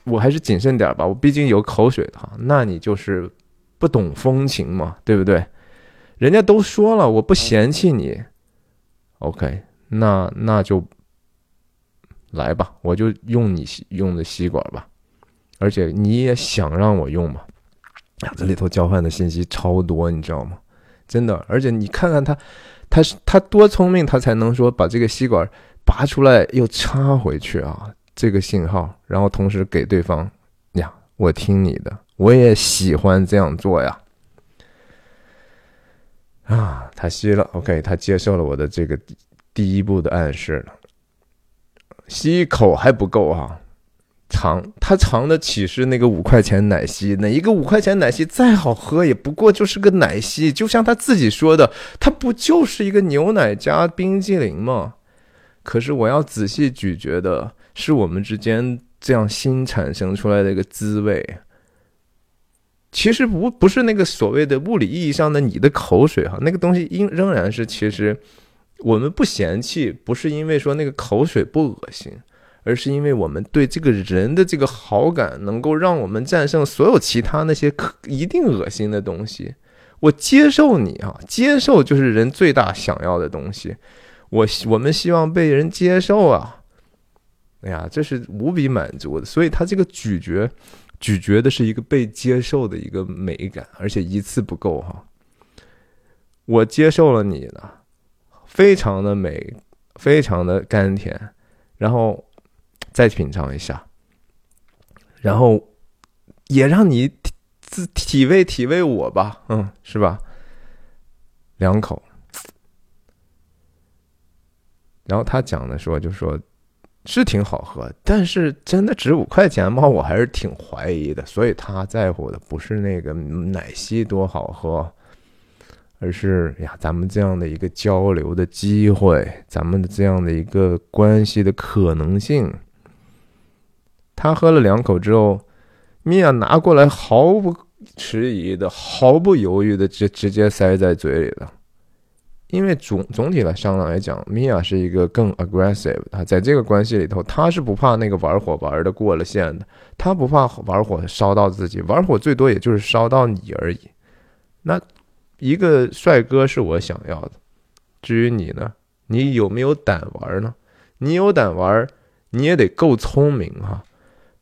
我还是谨慎点吧，我毕竟有口水的哈，那你就是不懂风情嘛，对不对？人家都说了，我不嫌弃你。OK，那那就来吧，我就用你用的吸管吧，而且你也想让我用嘛？这里头交换的信息超多，你知道吗？真的，而且你看看他，他是他多聪明，他才能说把这个吸管拔出来又插回去啊，这个信号，然后同时给对方呀，我听你的，我也喜欢这样做呀。啊，他吸了，OK，他接受了我的这个第一步的暗示了。吸一口还不够哈，尝他尝的岂是那个五块钱奶昔？哪一个五块钱奶昔再好喝，也不过就是个奶昔。就像他自己说的，它不就是一个牛奶加冰激凌吗？可是我要仔细咀嚼的是我们之间这样新产生出来的一个滋味。其实不不是那个所谓的物理意义上的你的口水哈，那个东西应仍然是其实我们不嫌弃，不是因为说那个口水不恶心，而是因为我们对这个人的这个好感能够让我们战胜所有其他那些可一定恶心的东西。我接受你啊，接受就是人最大想要的东西。我我们希望被人接受啊，哎呀，这是无比满足的。所以他这个咀嚼。咀嚼的是一个被接受的一个美感，而且一次不够哈。我接受了你了，非常的美，非常的甘甜，然后再品尝一下，然后也让你体体味体味我吧，嗯，是吧？两口，然后他讲的说，就说。是挺好喝，但是真的值五块钱吗？我还是挺怀疑的。所以他在乎的不是那个奶昔多好喝，而是呀，咱们这样的一个交流的机会，咱们的这样的一个关系的可能性。他喝了两口之后，米娅拿过来，毫不迟疑的、毫不犹豫的直直接塞在嘴里了。因为总总体来上来讲，米娅是一个更 aggressive 啊，在这个关系里头，他是不怕那个玩火玩的过了线的，他不怕玩火烧到自己，玩火最多也就是烧到你而已。那一个帅哥是我想要的，至于你呢，你有没有胆玩呢？你有胆玩，你也得够聪明哈。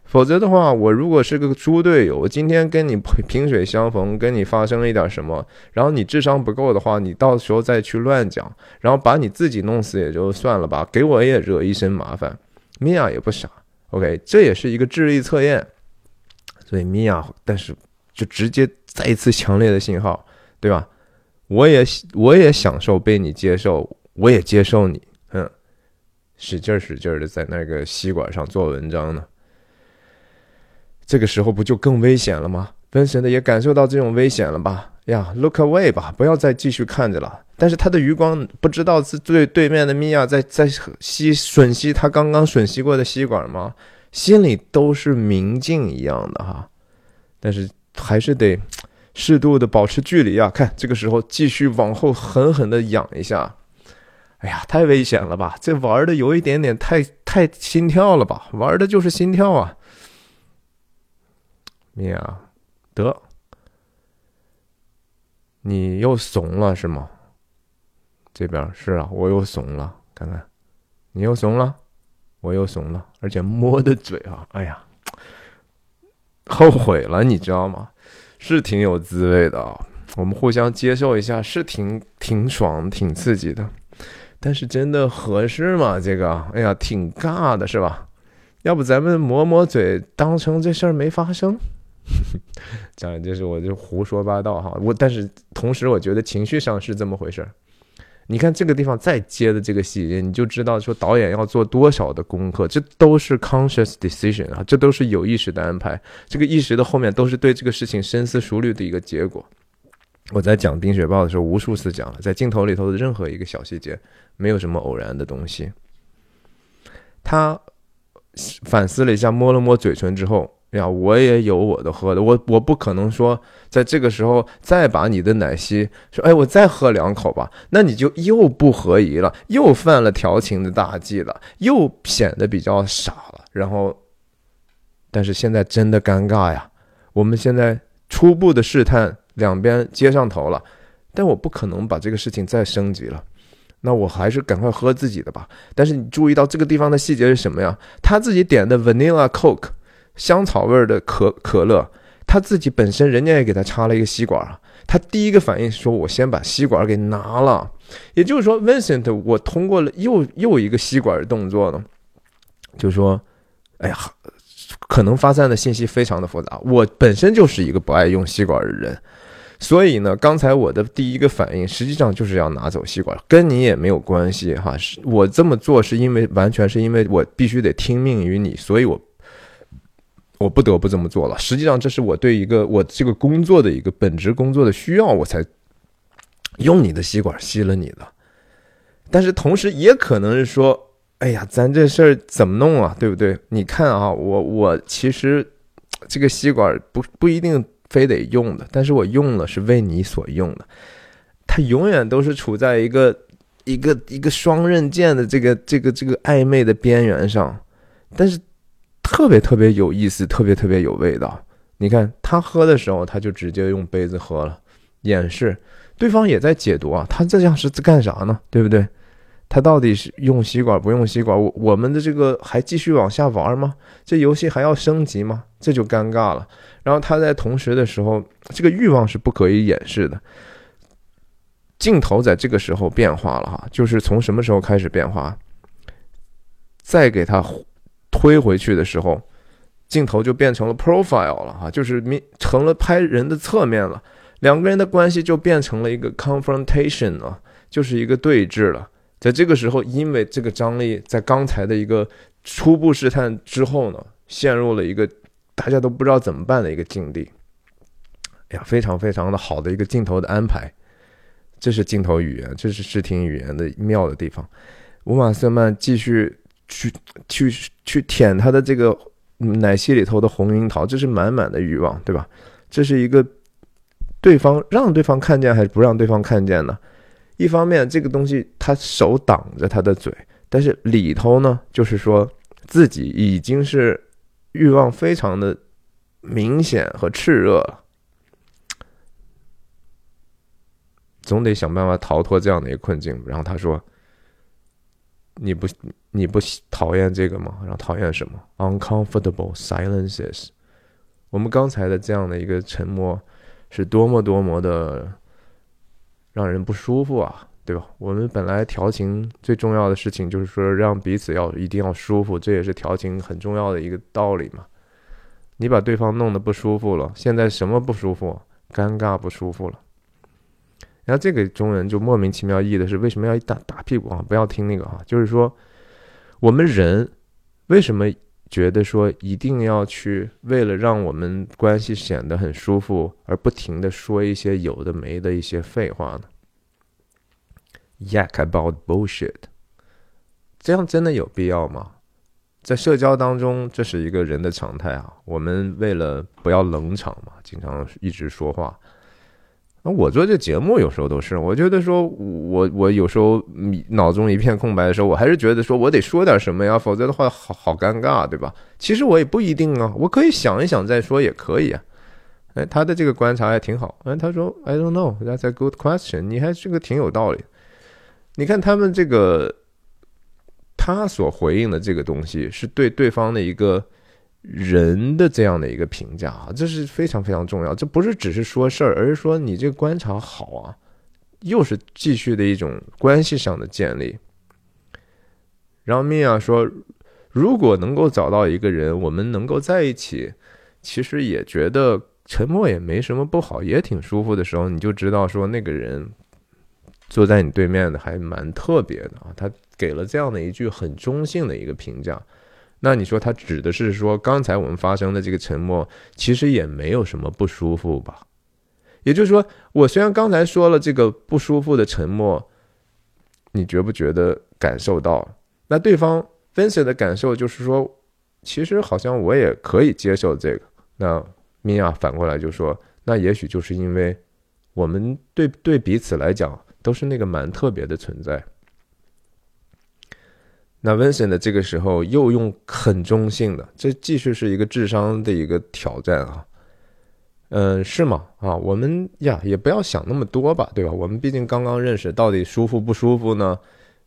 否则的话，我如果是个猪队友，我今天跟你萍水相逢，跟你发生了一点什么，然后你智商不够的话，你到时候再去乱讲，然后把你自己弄死也就算了吧，给我也惹一身麻烦。米娅也不傻，OK，这也是一个智力测验。所以米娅，但是就直接再一次强烈的信号，对吧？我也我也享受被你接受，我也接受你，嗯，使劲使劲的在那个吸管上做文章呢。这个时候不就更危险了吗？分神的也感受到这种危险了吧？呀，look away 吧，不要再继续看着了。但是他的余光不知道是对对面的米娅在在吸吮吸他刚刚吮吸过的吸管吗？心里都是明镜一样的哈。但是还是得适度的保持距离啊。看这个时候继续往后狠狠的仰一下。哎呀，太危险了吧？这玩的有一点点太太心跳了吧？玩的就是心跳啊。米娅，得，你又怂了是吗？这边是啊，我又怂了，看看，你又怂了，我又怂了，而且摸的嘴啊，哎呀，后悔了，你知道吗？是挺有滋味的啊，我们互相接受一下，是挺挺爽、挺刺激的，但是真的合适吗？这个，哎呀，挺尬的，是吧？要不咱们抹抹嘴，当成这事儿没发生？讲的，就是我就胡说八道哈。我但是同时，我觉得情绪上是这么回事儿。你看这个地方再接的这个细节，你就知道说导演要做多少的功课。这都是 conscious decision 啊，这都是有意识的安排。这个意识的后面都是对这个事情深思熟虑的一个结果。我在讲《冰雪暴》的时候，无数次讲了，在镜头里头的任何一个小细节，没有什么偶然的东西。他反思了一下，摸了摸嘴唇之后。呀，我也有我的喝的，我我不可能说在这个时候再把你的奶昔说，哎，我再喝两口吧，那你就又不合宜了，又犯了调情的大忌了，又显得比较傻了。然后，但是现在真的尴尬呀，我们现在初步的试探，两边接上头了，但我不可能把这个事情再升级了，那我还是赶快喝自己的吧。但是你注意到这个地方的细节是什么呀？他自己点的 vanilla coke。香草味的可可乐，他自己本身人家也给他插了一个吸管。他第一个反应是说：“我先把吸管给拿了。”也就是说，Vincent，我通过了又又一个吸管的动作呢，就说：“哎呀，可能发散的信息非常的复杂。我本身就是一个不爱用吸管的人，所以呢，刚才我的第一个反应实际上就是要拿走吸管，跟你也没有关系哈。我这么做是因为完全是因为我必须得听命于你，所以我。”我不得不这么做了。实际上，这是我对一个我这个工作的一个本职工作的需要，我才用你的吸管吸了你的。但是同时也可能是说，哎呀，咱这事儿怎么弄啊？对不对？你看啊，我我其实这个吸管不不一定非得用的，但是我用了是为你所用的。它永远都是处在一个一个一个双刃剑的这个这个这个暧昧的边缘上，但是。特别特别有意思，特别特别有味道。你看他喝的时候，他就直接用杯子喝了，掩饰。对方也在解读啊，他这样是在干啥呢？对不对？他到底是用吸管不用吸管？我我们的这个还继续往下玩吗？这游戏还要升级吗？这就尴尬了。然后他在同时的时候，这个欲望是不可以掩饰的。镜头在这个时候变化了哈，就是从什么时候开始变化？再给他。推回去的时候，镜头就变成了 profile 了哈，就是明成了拍人的侧面了。两个人的关系就变成了一个 confrontation 了，就是一个对峙了。在这个时候，因为这个张力在刚才的一个初步试探之后呢，陷入了一个大家都不知道怎么办的一个境地。哎呀，非常非常的好的一个镜头的安排，这是镜头语言，这是视听语言的妙的地方。乌玛瑟曼继续。去去去舔他的这个奶昔里头的红樱桃，这是满满的欲望，对吧？这是一个对方让对方看见还是不让对方看见呢？一方面，这个东西他手挡着他的嘴，但是里头呢，就是说自己已经是欲望非常的明显和炽热了，总得想办法逃脱这样的一个困境。然后他说：“你不你不讨厌这个吗？然后讨厌什么？Uncomfortable silences。我们刚才的这样的一个沉默，是多么多么的。”让人不舒服啊，对吧？我们本来调情最重要的事情就是说让彼此要一定要舒服，这也是调情很重要的一个道理嘛。你把对方弄得不舒服了，现在什么不舒服？尴尬不舒服了。然后这个中文就莫名其妙译的是为什么要打打屁股啊？不要听那个啊，就是说我们人为什么？觉得说一定要去为了让我们关系显得很舒服而不停的说一些有的没的一些废话呢？Yak about bullshit，这样真的有必要吗？在社交当中，这是一个人的常态啊。我们为了不要冷场嘛，经常一直说话。那我做这节目有时候都是，我觉得说，我我有时候脑中一片空白的时候，我还是觉得说我得说点什么呀，否则的话好好尴尬，对吧？其实我也不一定啊，我可以想一想再说也可以啊。哎，他的这个观察还挺好。哎，他说 I don't know, that's a good question。你还这个挺有道理。你看他们这个，他所回应的这个东西是对对方的一个。人的这样的一个评价啊，这是非常非常重要。这不是只是说事儿，而是说你这个观察好啊，又是继续的一种关系上的建立。然后米娅说，如果能够找到一个人，我们能够在一起，其实也觉得沉默也没什么不好，也挺舒服的时候，你就知道说那个人坐在你对面的还蛮特别的啊。他给了这样的一句很中性的一个评价。那你说他指的是说，刚才我们发生的这个沉默，其实也没有什么不舒服吧？也就是说，我虽然刚才说了这个不舒服的沉默，你觉不觉得感受到？那对方 Vincent 的感受就是说，其实好像我也可以接受这个。那米娅反过来就说，那也许就是因为我们对对彼此来讲都是那个蛮特别的存在。那 Vincent 的这个时候又用很中性的，这继续是一个智商的一个挑战啊，嗯，是吗？啊，我们呀也不要想那么多吧，对吧？我们毕竟刚刚认识，到底舒服不舒服呢？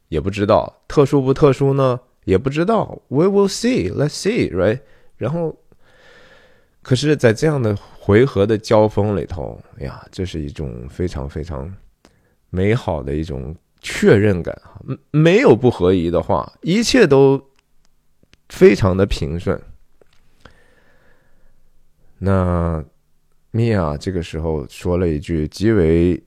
也不知道，特殊不特殊呢？也不知道。We will see, let's see, right？然后，可是，在这样的回合的交锋里头，呀，这是一种非常非常美好的一种。确认感哈，没有不合宜的话，一切都非常的平顺。那米娅这个时候说了一句极为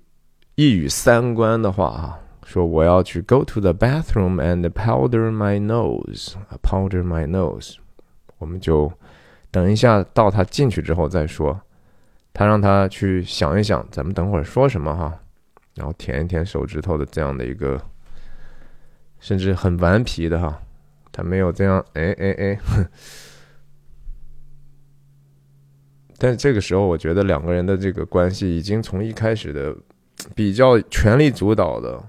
一语三关的话啊，说我要去 go to the bathroom and powder my nose，powder my nose。我们就等一下到他进去之后再说。他让他去想一想，咱们等会儿说什么哈。然后舔一舔手指头的这样的一个，甚至很顽皮的哈，他没有这样哎哎哎，但这个时候我觉得两个人的这个关系已经从一开始的比较权力主导的，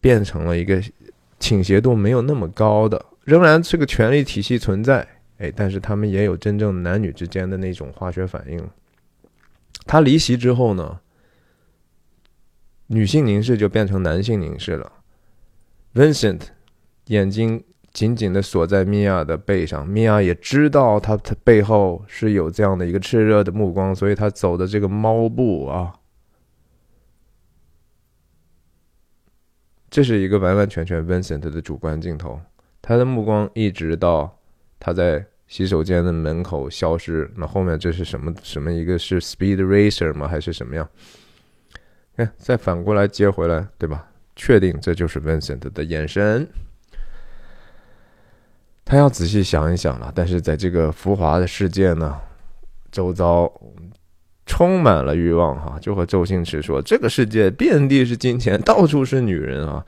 变成了一个倾斜度没有那么高的，仍然这个权力体系存在，哎，但是他们也有真正男女之间的那种化学反应。他离席之后呢？女性凝视就变成男性凝视了。Vincent 眼睛紧紧的锁在米娅的背上，米娅也知道他他背后是有这样的一个炽热的目光，所以他走的这个猫步啊，这是一个完完全全 Vincent 的主观镜头。他的目光一直到他在洗手间的门口消失。那后面这是什么？什么一个是 Speed Racer 吗？还是什么样？哎，再反过来接回来，对吧？确定这就是 Vincent 的眼神。他要仔细想一想了。但是在这个浮华的世界呢，周遭充满了欲望哈，就和周星驰说：“这个世界遍地是金钱，到处是女人啊，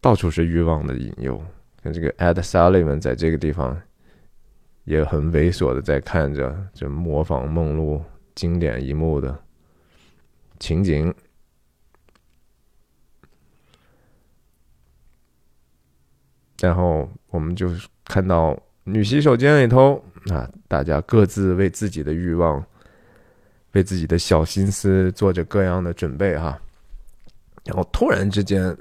到处是欲望的引诱。”跟这个 Ed Sullivan 在这个地方也很猥琐的在看着，就模仿梦露经典一幕的情景。然后我们就看到女洗手间里头啊，大家各自为自己的欲望、为自己的小心思做着各样的准备哈。然后突然之间，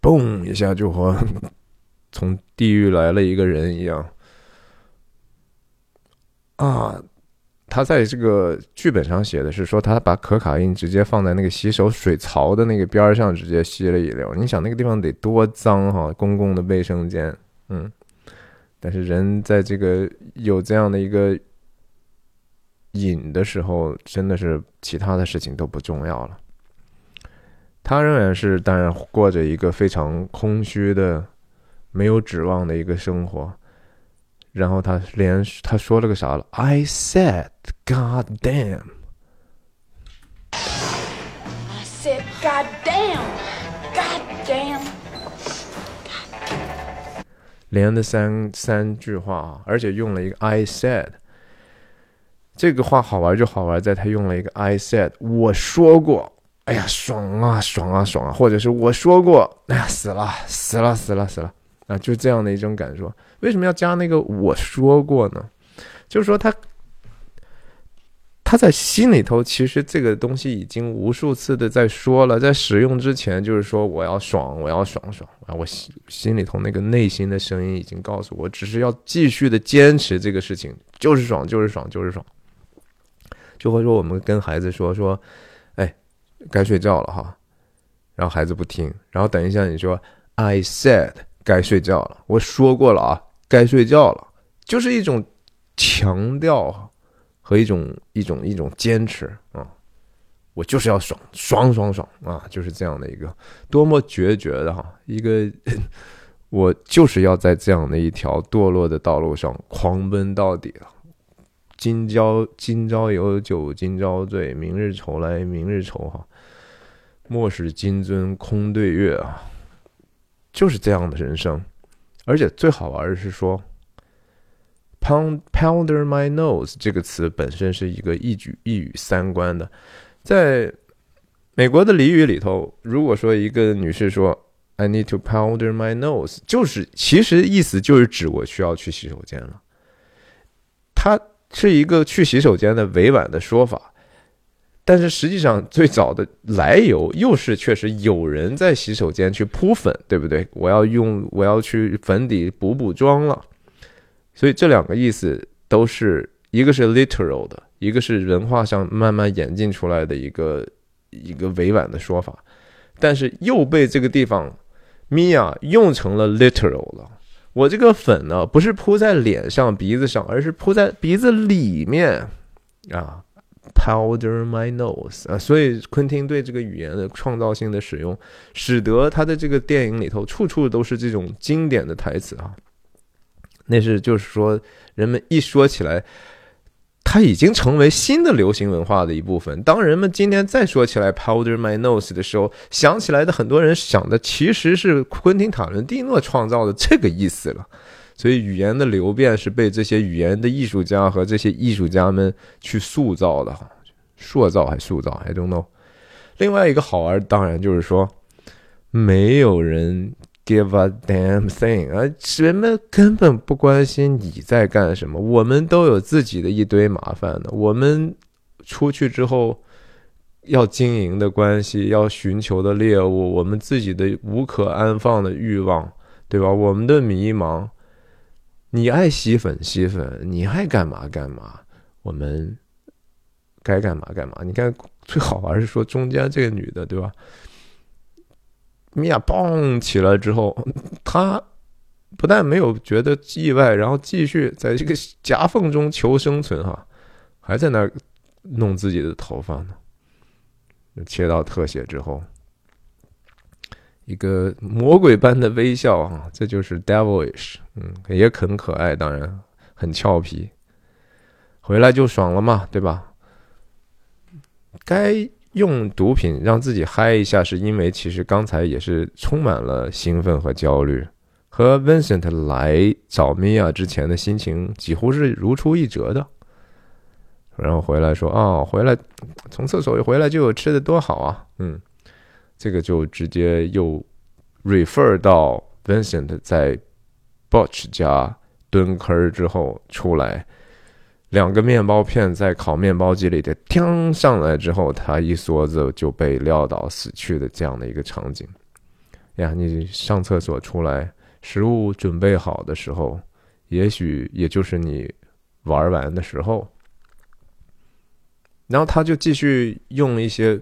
嘣一下就和从地狱来了一个人一样啊！他在这个剧本上写的是说，他把可卡因直接放在那个洗手水槽的那个边上，直接吸了一溜。你想那个地方得多脏哈，公共的卫生间，嗯。但是人在这个有这样的一个瘾的时候，真的是其他的事情都不重要了。他仍然是当然过着一个非常空虚的、没有指望的一个生活。然后他连他说了个啥了？I said, God damn. I said, God damn, God damn. 连的三三句话啊，而且用了一个 I said。这个话好玩就好玩在他用了一个 I said，我说过。哎呀，爽啊，爽啊，爽啊！或者是我说过，哎呀，死了，死了，死了，死了啊！就是这样的一种感受。为什么要加那个我说过呢？就是说他他在心里头，其实这个东西已经无数次的在说了，在使用之前，就是说我要爽，我要爽爽啊！我心心里头那个内心的声音已经告诉我，只是要继续的坚持这个事情，就是爽，就是爽，就是爽。就会说我们跟孩子说说。哎该睡觉了哈，然后孩子不听，然后等一下你说 I said 该睡觉了，我说过了啊，该睡觉了，就是一种强调和一种一种一种坚持啊，我就是要爽爽爽爽啊，就是这样的一个。多么决绝的哈，一个 我就是要在这样的一条堕落的道路上狂奔到底了。今朝今朝有酒今朝醉，明日愁来明日愁哈。莫使金樽空对月啊，就是这样的人生。而且最好玩的是说，“pound powder my nose” 这个词本身是一个一举一语三关的。在美国的俚语里头，如果说一个女士说 “I need to powder my nose”，就是其实意思就是指我需要去洗手间了。它是一个去洗手间的委婉的说法，但是实际上最早的来由又是确实有人在洗手间去扑粉，对不对？我要用我要去粉底补补妆了，所以这两个意思都是一个是 literal 的，一个是文化上慢慢演进出来的一个一个委婉的说法，但是又被这个地方 Mia 用成了 literal 了。我这个粉呢，不是铺在脸上、鼻子上，而是铺在鼻子里面啊，powder my nose 啊。所以昆汀对这个语言的创造性的使用，使得他的这个电影里头处处都是这种经典的台词啊。那是就是说，人们一说起来。它已经成为新的流行文化的一部分。当人们今天再说起来 “powder my nose” 的时候，想起来的很多人想的其实是昆汀·塔伦蒂诺创造的这个意思了。所以语言的流变是被这些语言的艺术家和这些艺术家们去塑造的，哈，塑造还塑造，I don't know。另外一个好玩，当然就是说，没有人。Give a damn thing 啊！人们根本不关心你在干什么。我们都有自己的一堆麻烦的。我们出去之后要经营的关系，要寻求的猎物，我们自己的无可安放的欲望，对吧？我们的迷茫，你爱吸粉吸粉，你爱干嘛干嘛，我们该干嘛干嘛。你看，最好玩是说中间这个女的，对吧？米娅蹦起来之后，他不但没有觉得意外，然后继续在这个夹缝中求生存，哈，还在那弄自己的头发呢。切到特写之后，一个魔鬼般的微笑，啊，这就是 devilish，嗯，也很可爱，当然很俏皮。回来就爽了嘛，对吧？该。用毒品让自己嗨一下，是因为其实刚才也是充满了兴奋和焦虑，和 Vincent 来找米娅之前的心情几乎是如出一辙的。然后回来说：“哦，回来从厕所一回来就有吃的，多好啊！”嗯，这个就直接又 refer 到 Vincent 在 Butch 家蹲坑之后出来，两个面包片在烤面包机里的叮上来之后，他一梭子就被撂倒死去的这样的一个场景。呀，你上厕所出来，食物准备好的时候，也许也就是你玩完的时候。然后他就继续用一些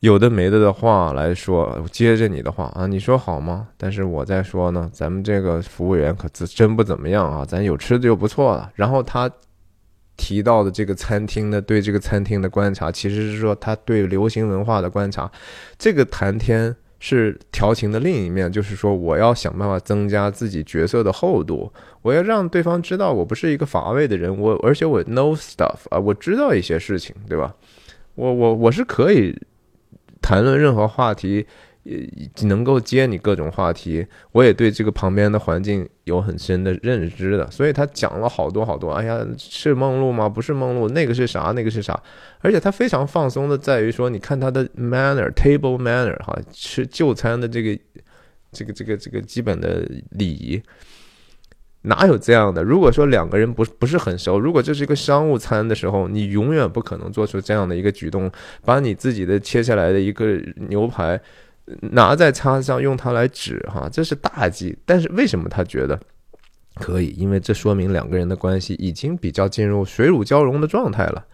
有的没的的话来说，接着你的话啊，你说好吗？但是我在说呢，咱们这个服务员可真真不怎么样啊，咱有吃的就不错了。然后他提到的这个餐厅的对这个餐厅的观察，其实是说他对流行文化的观察。这个谈天。是调情的另一面，就是说我要想办法增加自己角色的厚度，我要让对方知道我不是一个乏味的人，我而且我 know stuff 啊，我知道一些事情，对吧？我我我是可以谈论任何话题。也能够接你各种话题，我也对这个旁边的环境有很深的认知的，所以他讲了好多好多。哎呀，是梦露吗？不是梦露，那个是啥？那个是啥？而且他非常放松的，在于说，你看他的 manner，table manner，哈，吃就餐的这个这个这个这个基本的礼仪，哪有这样的？如果说两个人不不是很熟，如果这是一个商务餐的时候，你永远不可能做出这样的一个举动，把你自己的切下来的一个牛排。拿在叉子上用它来指哈，这是大忌。但是为什么他觉得可以？因为这说明两个人的关系已经比较进入水乳交融的状态了。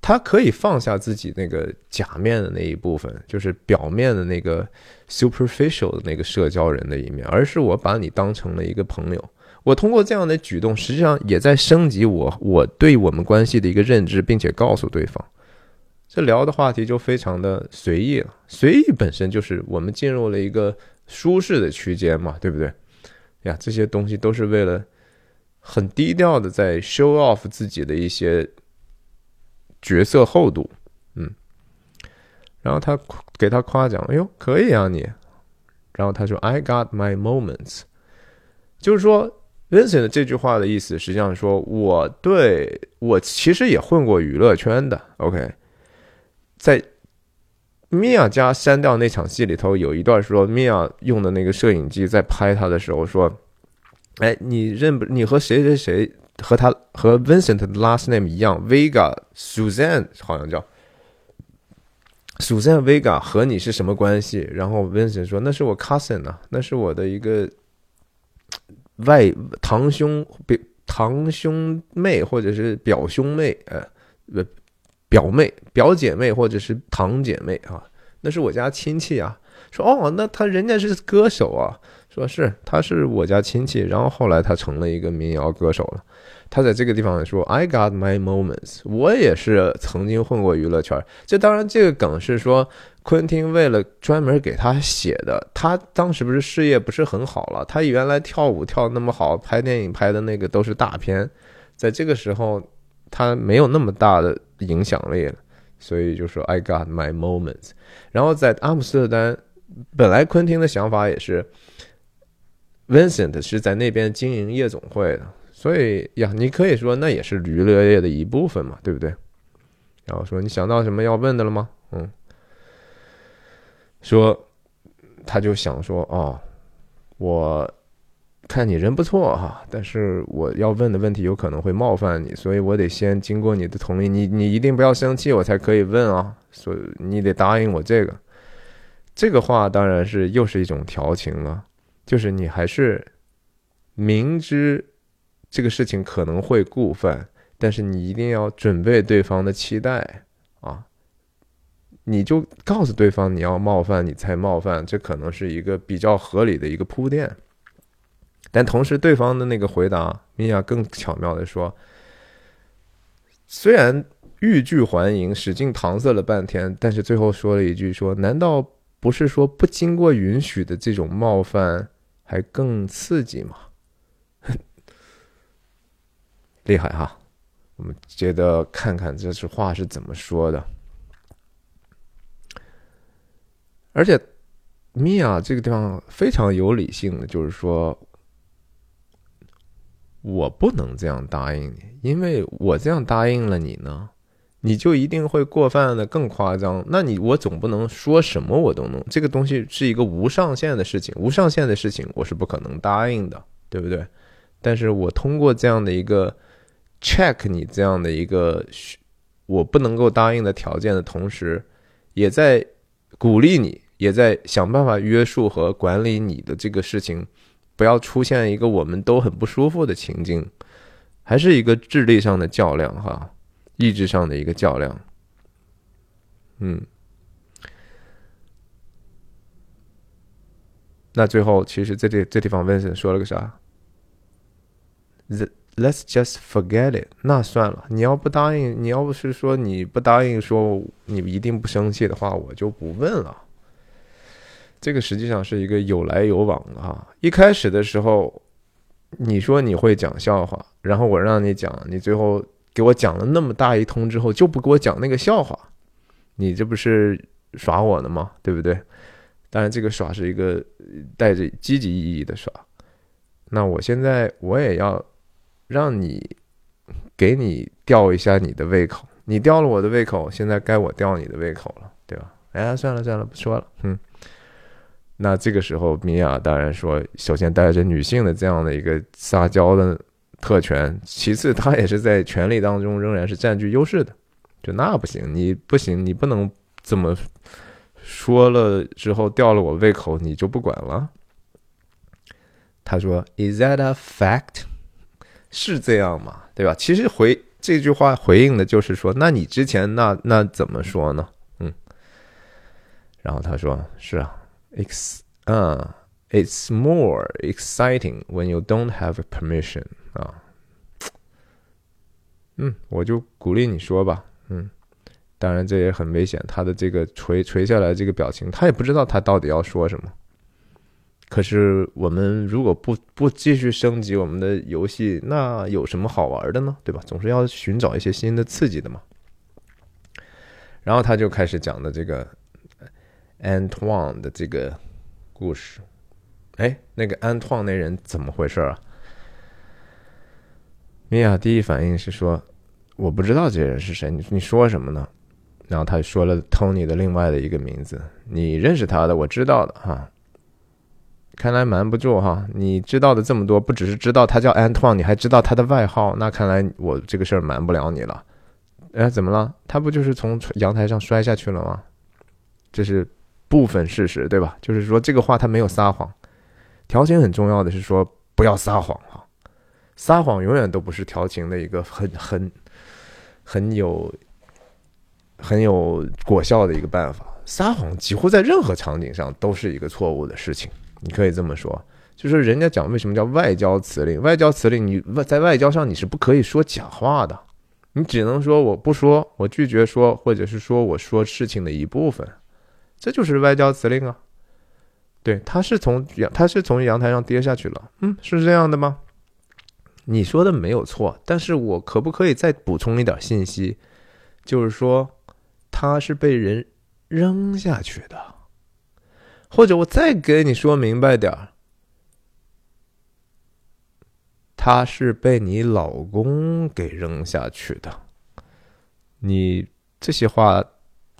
他可以放下自己那个假面的那一部分，就是表面的那个 superficial 的那个社交人的一面，而是我把你当成了一个朋友。我通过这样的举动，实际上也在升级我我对我们关系的一个认知，并且告诉对方。这聊的话题就非常的随意了，随意本身就是我们进入了一个舒适的区间嘛，对不对？呀，这些东西都是为了很低调的在 show off 自己的一些角色厚度，嗯。然后他给他夸奖，哎呦，可以啊你。然后他说，I got my moments，就是说 Vincent 这句话的意思，实际上说我对我其实也混过娱乐圈的，OK。在米娅家删掉那场戏里头，有一段说米娅用的那个摄影机在拍他的时候说：“哎，你认不？你和谁谁谁和他和 Vincent 的 last name 一样，Vega Suzanne 好像叫 Suzanne Vega 和你是什么关系？”然后 Vincent 说：“那是我 cousin 啊，那是我的一个外堂兄表堂兄妹或者是表兄妹，呃，不。”表妹、表姐妹或者是堂姐妹啊，那是我家亲戚啊。说哦，那他人家是歌手啊。说是他是我家亲戚，然后后来他成了一个民谣歌手了。他在这个地方说：“I got my moments。”我也是曾经混过娱乐圈。这当然，这个梗是说昆汀为了专门给他写的。他当时不是事业不是很好了？他原来跳舞跳那么好，拍电影拍的那个都是大片，在这个时候他没有那么大的。影响力了，所以就说 I got my moments。然后在阿姆斯特丹，本来昆汀的想法也是，Vincent 是在那边经营夜总会的，所以呀，你可以说那也是娱乐业的一部分嘛，对不对？然后说你想到什么要问的了吗？嗯，说他就想说哦，我。看你人不错哈，但是我要问的问题有可能会冒犯你，所以我得先经过你的同意，你你一定不要生气，我才可以问啊。所以你得答应我这个。这个话当然是又是一种调情了，就是你还是明知这个事情可能会过分，但是你一定要准备对方的期待啊。你就告诉对方你要冒犯，你才冒犯，这可能是一个比较合理的一个铺垫。但同时，对方的那个回答，米娅更巧妙的说：“虽然欲拒还迎，使劲搪塞了半天，但是最后说了一句：说难道不是说不经过允许的这种冒犯还更刺激吗？厉害哈！我们接着看看这句话是怎么说的，而且。”米娅这个地方非常有理性的，就是说，我不能这样答应你，因为我这样答应了你呢，你就一定会过分的更夸张。那你我总不能说什么我都能，这个东西是一个无上限的事情，无上限的事情我是不可能答应的，对不对？但是我通过这样的一个 check 你这样的一个我不能够答应的条件的同时，也在鼓励你，也在想办法约束和管理你的这个事情，不要出现一个我们都很不舒服的情境，还是一个智力上的较量哈，意志上的一个较量。嗯，那最后其实这这地方，Vincent 说了个啥？The？Let's just forget it。那算了，你要不答应，你要不是说你不答应，说你一定不生气的话，我就不问了。这个实际上是一个有来有往的哈。一开始的时候，你说你会讲笑话，然后我让你讲，你最后给我讲了那么大一通之后，就不给我讲那个笑话，你这不是耍我呢吗？对不对？当然，这个耍是一个带着积极意义的耍。那我现在我也要。让你给你吊一下你的胃口，你吊了我的胃口，现在该我吊你的胃口了，对吧？哎，算了算了，不说了。嗯，那这个时候，米娅当然说，首先带着女性的这样的一个撒娇的特权，其次她也是在权力当中仍然是占据优势的。就那不行，你不行，你不能这么说了之后吊了我胃口，你就不管了。他说：“Is that a fact？” 是这样吗？对吧？其实回这句话回应的就是说，那你之前那那怎么说呢？嗯，然后他说是啊，ex 嗯，it's more exciting when you don't have permission 啊，嗯，我就鼓励你说吧，嗯，当然这也很危险，他的这个垂垂下来这个表情，他也不知道他到底要说什么。可是我们如果不不继续升级我们的游戏，那有什么好玩的呢？对吧？总是要寻找一些新的刺激的嘛。然后他就开始讲的这个 Antoine 的这个故事。哎，那个 Antoine 那人怎么回事啊？米娅第一反应是说：“我不知道这人是谁，你你说什么呢？”然后他说了 Tony 的另外的一个名字，你认识他的，我知道的哈。看来瞒不住哈，你知道的这么多，不只是知道他叫 Antoine，你还知道他的外号，那看来我这个事儿瞒不了你了。哎，怎么了？他不就是从阳台上摔下去了吗？这是部分事实，对吧？就是说这个话他没有撒谎。调情很重要的是说不要撒谎哈，撒谎永远都不是调情的一个很很很有很有果效的一个办法。撒谎几乎在任何场景上都是一个错误的事情。你可以这么说，就是人家讲为什么叫外交辞令？外交辞令，你外在外交上你是不可以说假话的，你只能说我不说，我拒绝说，或者是说我说事情的一部分，这就是外交辞令啊。对，他是从阳，他是从阳台上跌下去了，嗯，是这样的吗？你说的没有错，但是我可不可以再补充一点信息？就是说他是被人扔下去的。或者我再给你说明白点儿，他是被你老公给扔下去的。你这些话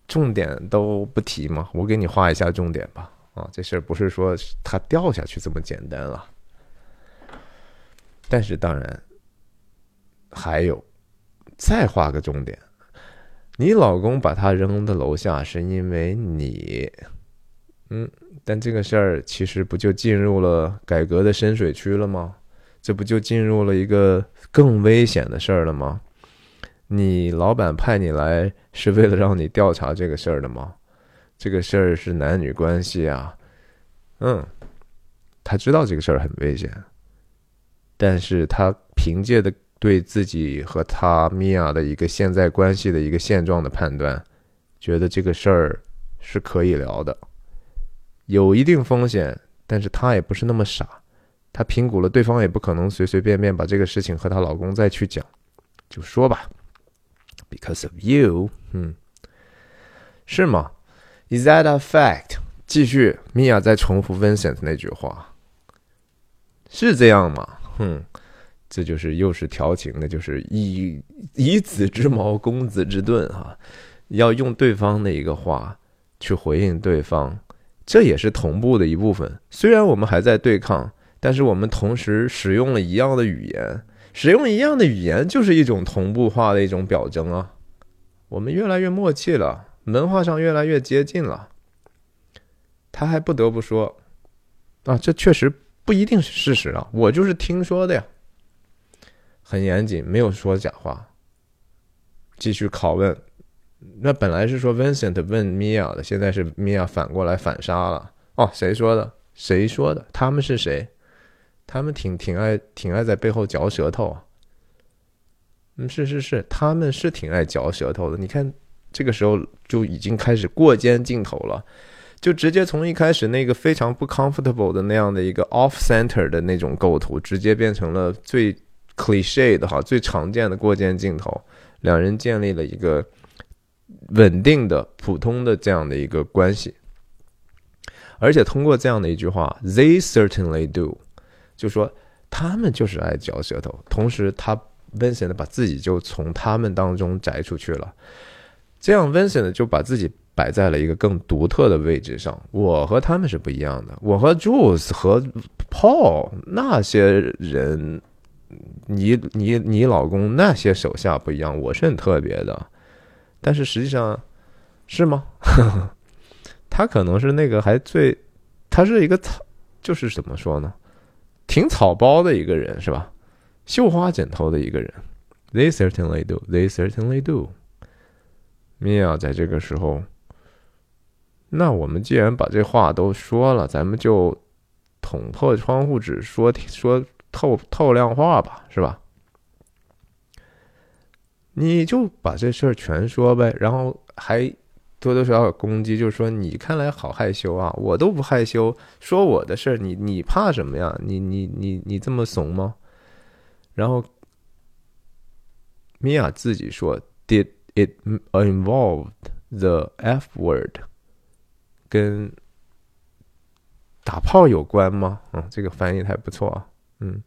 重点都不提吗？我给你画一下重点吧。啊，这事儿不是说他掉下去这么简单了。但是当然还有，再画个重点，你老公把他扔到楼下是因为你。嗯，但这个事儿其实不就进入了改革的深水区了吗？这不就进入了一个更危险的事儿了吗？你老板派你来是为了让你调查这个事儿的吗？这个事儿是男女关系啊。嗯，他知道这个事儿很危险，但是他凭借的对自己和他米娅的一个现在关系的一个现状的判断，觉得这个事儿是可以聊的。有一定风险，但是她也不是那么傻，她评估了对方也不可能随随便便把这个事情和她老公再去讲，就说吧，because of you，嗯，是吗？Is that a fact？继续，米娅在重复 Vincent 那句话，是这样吗？哼，这就是又是调情的，就是以以子之矛攻子之盾哈，要用对方的一个话去回应对方，这也是同步的一部分。虽然我们还在对抗，但是我们同时使用了一样的语言，使用一样的语言就是一种同步化的一种表征啊。我们越来越默契了，文化上越来越接近了。他还不得不说，啊，这确实不一定是事实啊，我就是听说的呀。很严谨，没有说假话。继续拷问，那本来是说 Vincent 问 Mia 的，现在是 Mia 反过来反杀了。哦，谁说的？谁说的？他们是谁？他们挺挺爱挺爱在背后嚼舌头。嗯，是是是，他们是挺爱嚼舌头的。你看，这个时候就已经开始过肩镜头了，就直接从一开始那个非常不 comfortable 的那样的一个 off center 的那种构图，直接变成了最 cliche 的哈，最常见的过肩镜头。两人建立了一个稳定的、普通的这样的一个关系，而且通过这样的一句话，they certainly do，就说他们就是爱嚼舌头，同时他。Vincent 把自己就从他们当中摘出去了，这样 Vincent 就把自己摆在了一个更独特的位置上。我和他们是不一样的，我和 Jules 和 Paul 那些人，你你你老公那些手下不一样，我是很特别的。但是实际上是吗？他可能是那个还最，他是一个草，就是怎么说呢，挺草包的一个人，是吧？绣花枕头的一个人，They certainly do. They certainly do. Mia 在这个时候，那我们既然把这话都说了，咱们就捅破窗户纸，说说透透亮话吧，是吧？你就把这事儿全说呗，然后还多多少少攻击，就是说你看来好害羞啊，我都不害羞，说我的事儿，你你怕什么呀？你你你你这么怂吗？然后，米娅自己说：“Did it involve the F word？跟打炮有关吗？”嗯，这个翻译还不错啊。嗯，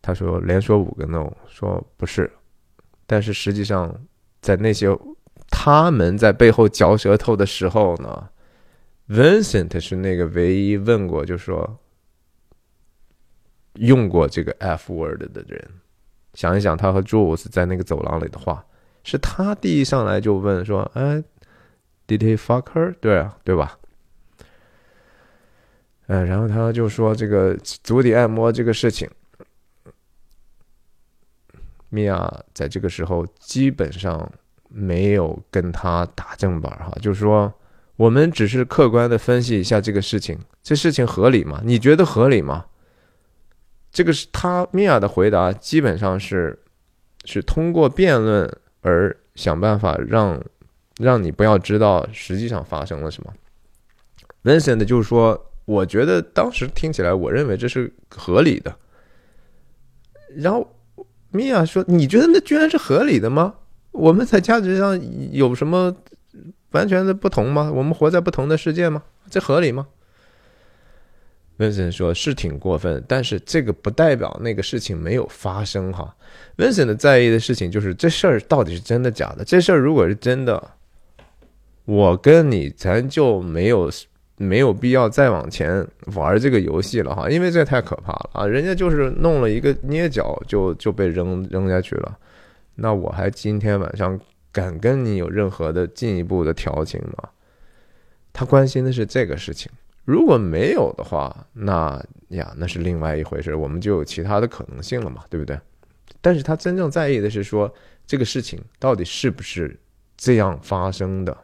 他说连说五个 no，说不是。但是实际上，在那些他们在背后嚼舌头的时候呢，Vincent 是那个唯一问过，就说。用过这个 F word 的人，想一想他和 Jules 在那个走廊里的话，是他第一上来就问说：“哎，Did he fuck her？” 对啊，对吧？嗯，然后他就说这个足底按摩这个事情，米娅在这个时候基本上没有跟他打正板哈，就是说我们只是客观的分析一下这个事情，这事情合理吗？你觉得合理吗？这个是他米娅的回答，基本上是是通过辩论而想办法让让你不要知道实际上发生了什么。Vincent 就是说，我觉得当时听起来，我认为这是合理的。然后米娅说：“你觉得那居然是合理的吗？我们在价值上有什么完全的不同吗？我们活在不同的世界吗？这合理吗？”温森说：“是挺过分，但是这个不代表那个事情没有发生哈。温森的在意的事情就是这事儿到底是真的假的。这事儿如果是真的，我跟你咱就没有没有必要再往前玩这个游戏了哈，因为这太可怕了啊！人家就是弄了一个捏脚就就被扔扔下去了，那我还今天晚上敢跟你有任何的进一步的调情吗？他关心的是这个事情。”如果没有的话，那呀，那是另外一回事，我们就有其他的可能性了嘛，对不对？但是他真正在意的是说，这个事情到底是不是这样发生的？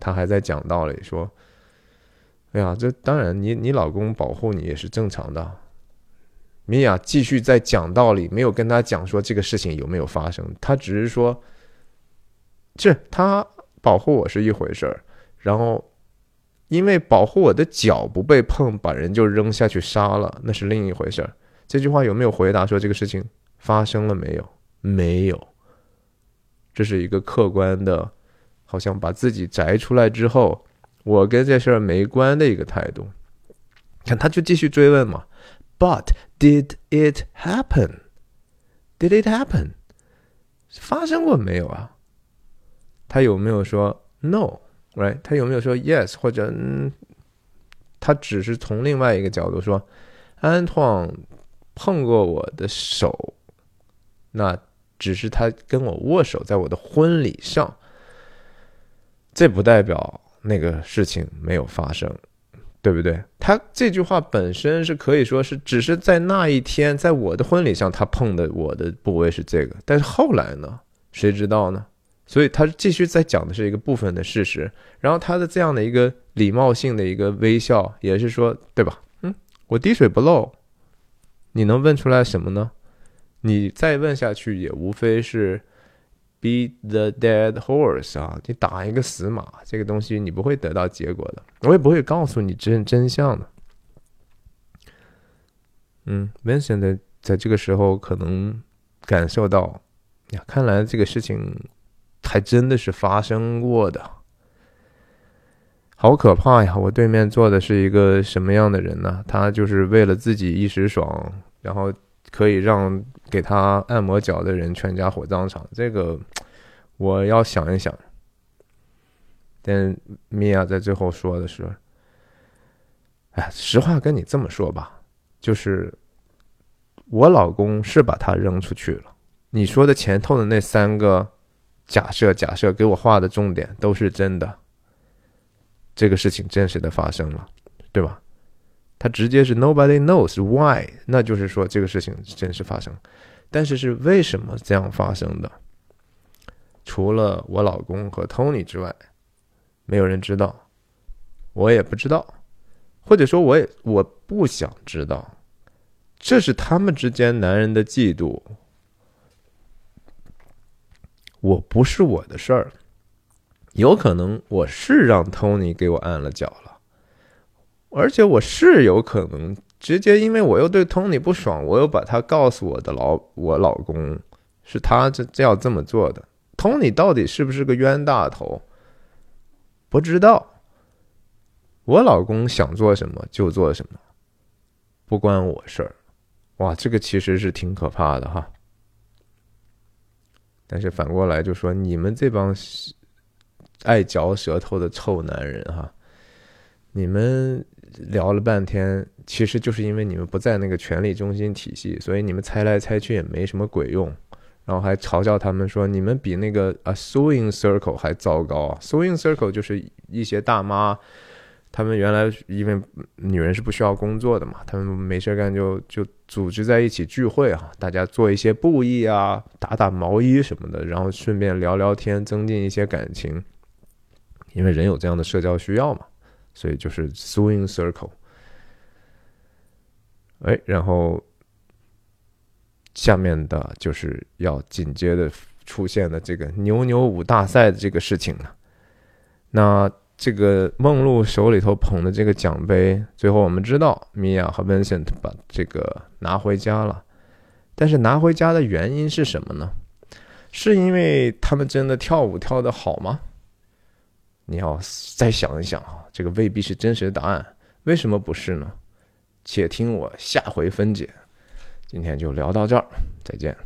他还在讲道理，说：“哎呀，这当然，你你老公保护你也是正常的。”米娅继续在讲道理，没有跟他讲说这个事情有没有发生，他只是说，是他保护我是一回事儿，然后。因为保护我的脚不被碰，把人就扔下去杀了，那是另一回事儿。这句话有没有回答说这个事情发生了没有？没有。这是一个客观的，好像把自己摘出来之后，我跟这事儿没关的一个态度。看，他就继续追问嘛。But did it happen? Did it happen? 发生过没有啊？他有没有说 no？Right？他有没有说 yes？或者嗯，他只是从另外一个角度说，安拓碰过我的手，那只是他跟我握手，在我的婚礼上，这不代表那个事情没有发生。对不对？他这句话本身是可以说是只是在那一天，在我的婚礼上，他碰的我的部位是这个。但是后来呢？谁知道呢？所以他继续在讲的是一个部分的事实。然后他的这样的一个礼貌性的一个微笑，也是说，对吧？嗯，我滴水不漏。你能问出来什么呢？你再问下去，也无非是。Be the dead horse 啊！你打一个死马，这个东西你不会得到结果的，我也不会告诉你真真相的。嗯，Vincent 在这个时候可能感受到，呀，看来这个事情还真的是发生过的，好可怕呀！我对面坐的是一个什么样的人呢？他就是为了自己一时爽，然后。可以让给他按摩脚的人全家火葬场，这个我要想一想。但米娅在最后说的是：“哎，实话跟你这么说吧，就是我老公是把他扔出去了。你说的前头的那三个假设，假设给我画的重点都是真的，这个事情真实的发生了，对吧？”他直接是 nobody knows why，那就是说这个事情真实发生，但是是为什么这样发生的？除了我老公和 Tony 之外，没有人知道，我也不知道，或者说我也我不想知道，这是他们之间男人的嫉妒，我不是我的事儿，有可能我是让 Tony 给我按了脚。而且我是有可能直接，因为我又对 Tony 不爽，我又把他告诉我的老我老公，是他这这要这么做的。Tony 到底是不是个冤大头？不知道。我老公想做什么就做什么，不关我事儿。哇，这个其实是挺可怕的哈。但是反过来就说，你们这帮爱嚼舌头的臭男人哈，你们。聊了半天，其实就是因为你们不在那个权力中心体系，所以你们猜来猜去也没什么鬼用。然后还嘲笑他们说，你们比那个啊 sewing circle 还糟糕啊。sewing circle 就是一些大妈，他们原来因为女人是不需要工作的嘛，他们没事干就就组织在一起聚会啊，大家做一些布艺啊，打打毛衣什么的，然后顺便聊聊天，增进一些感情，因为人有这样的社交需要嘛。所以就是 swing circle，哎，然后下面的就是要紧接着出现的这个牛牛舞大赛的这个事情了。那这个梦露手里头捧的这个奖杯，最后我们知道米娅和 Vincent 把这个拿回家了。但是拿回家的原因是什么呢？是因为他们真的跳舞跳得好吗？你要再想一想啊，这个未必是真实的答案。为什么不是呢？且听我下回分解。今天就聊到这儿，再见。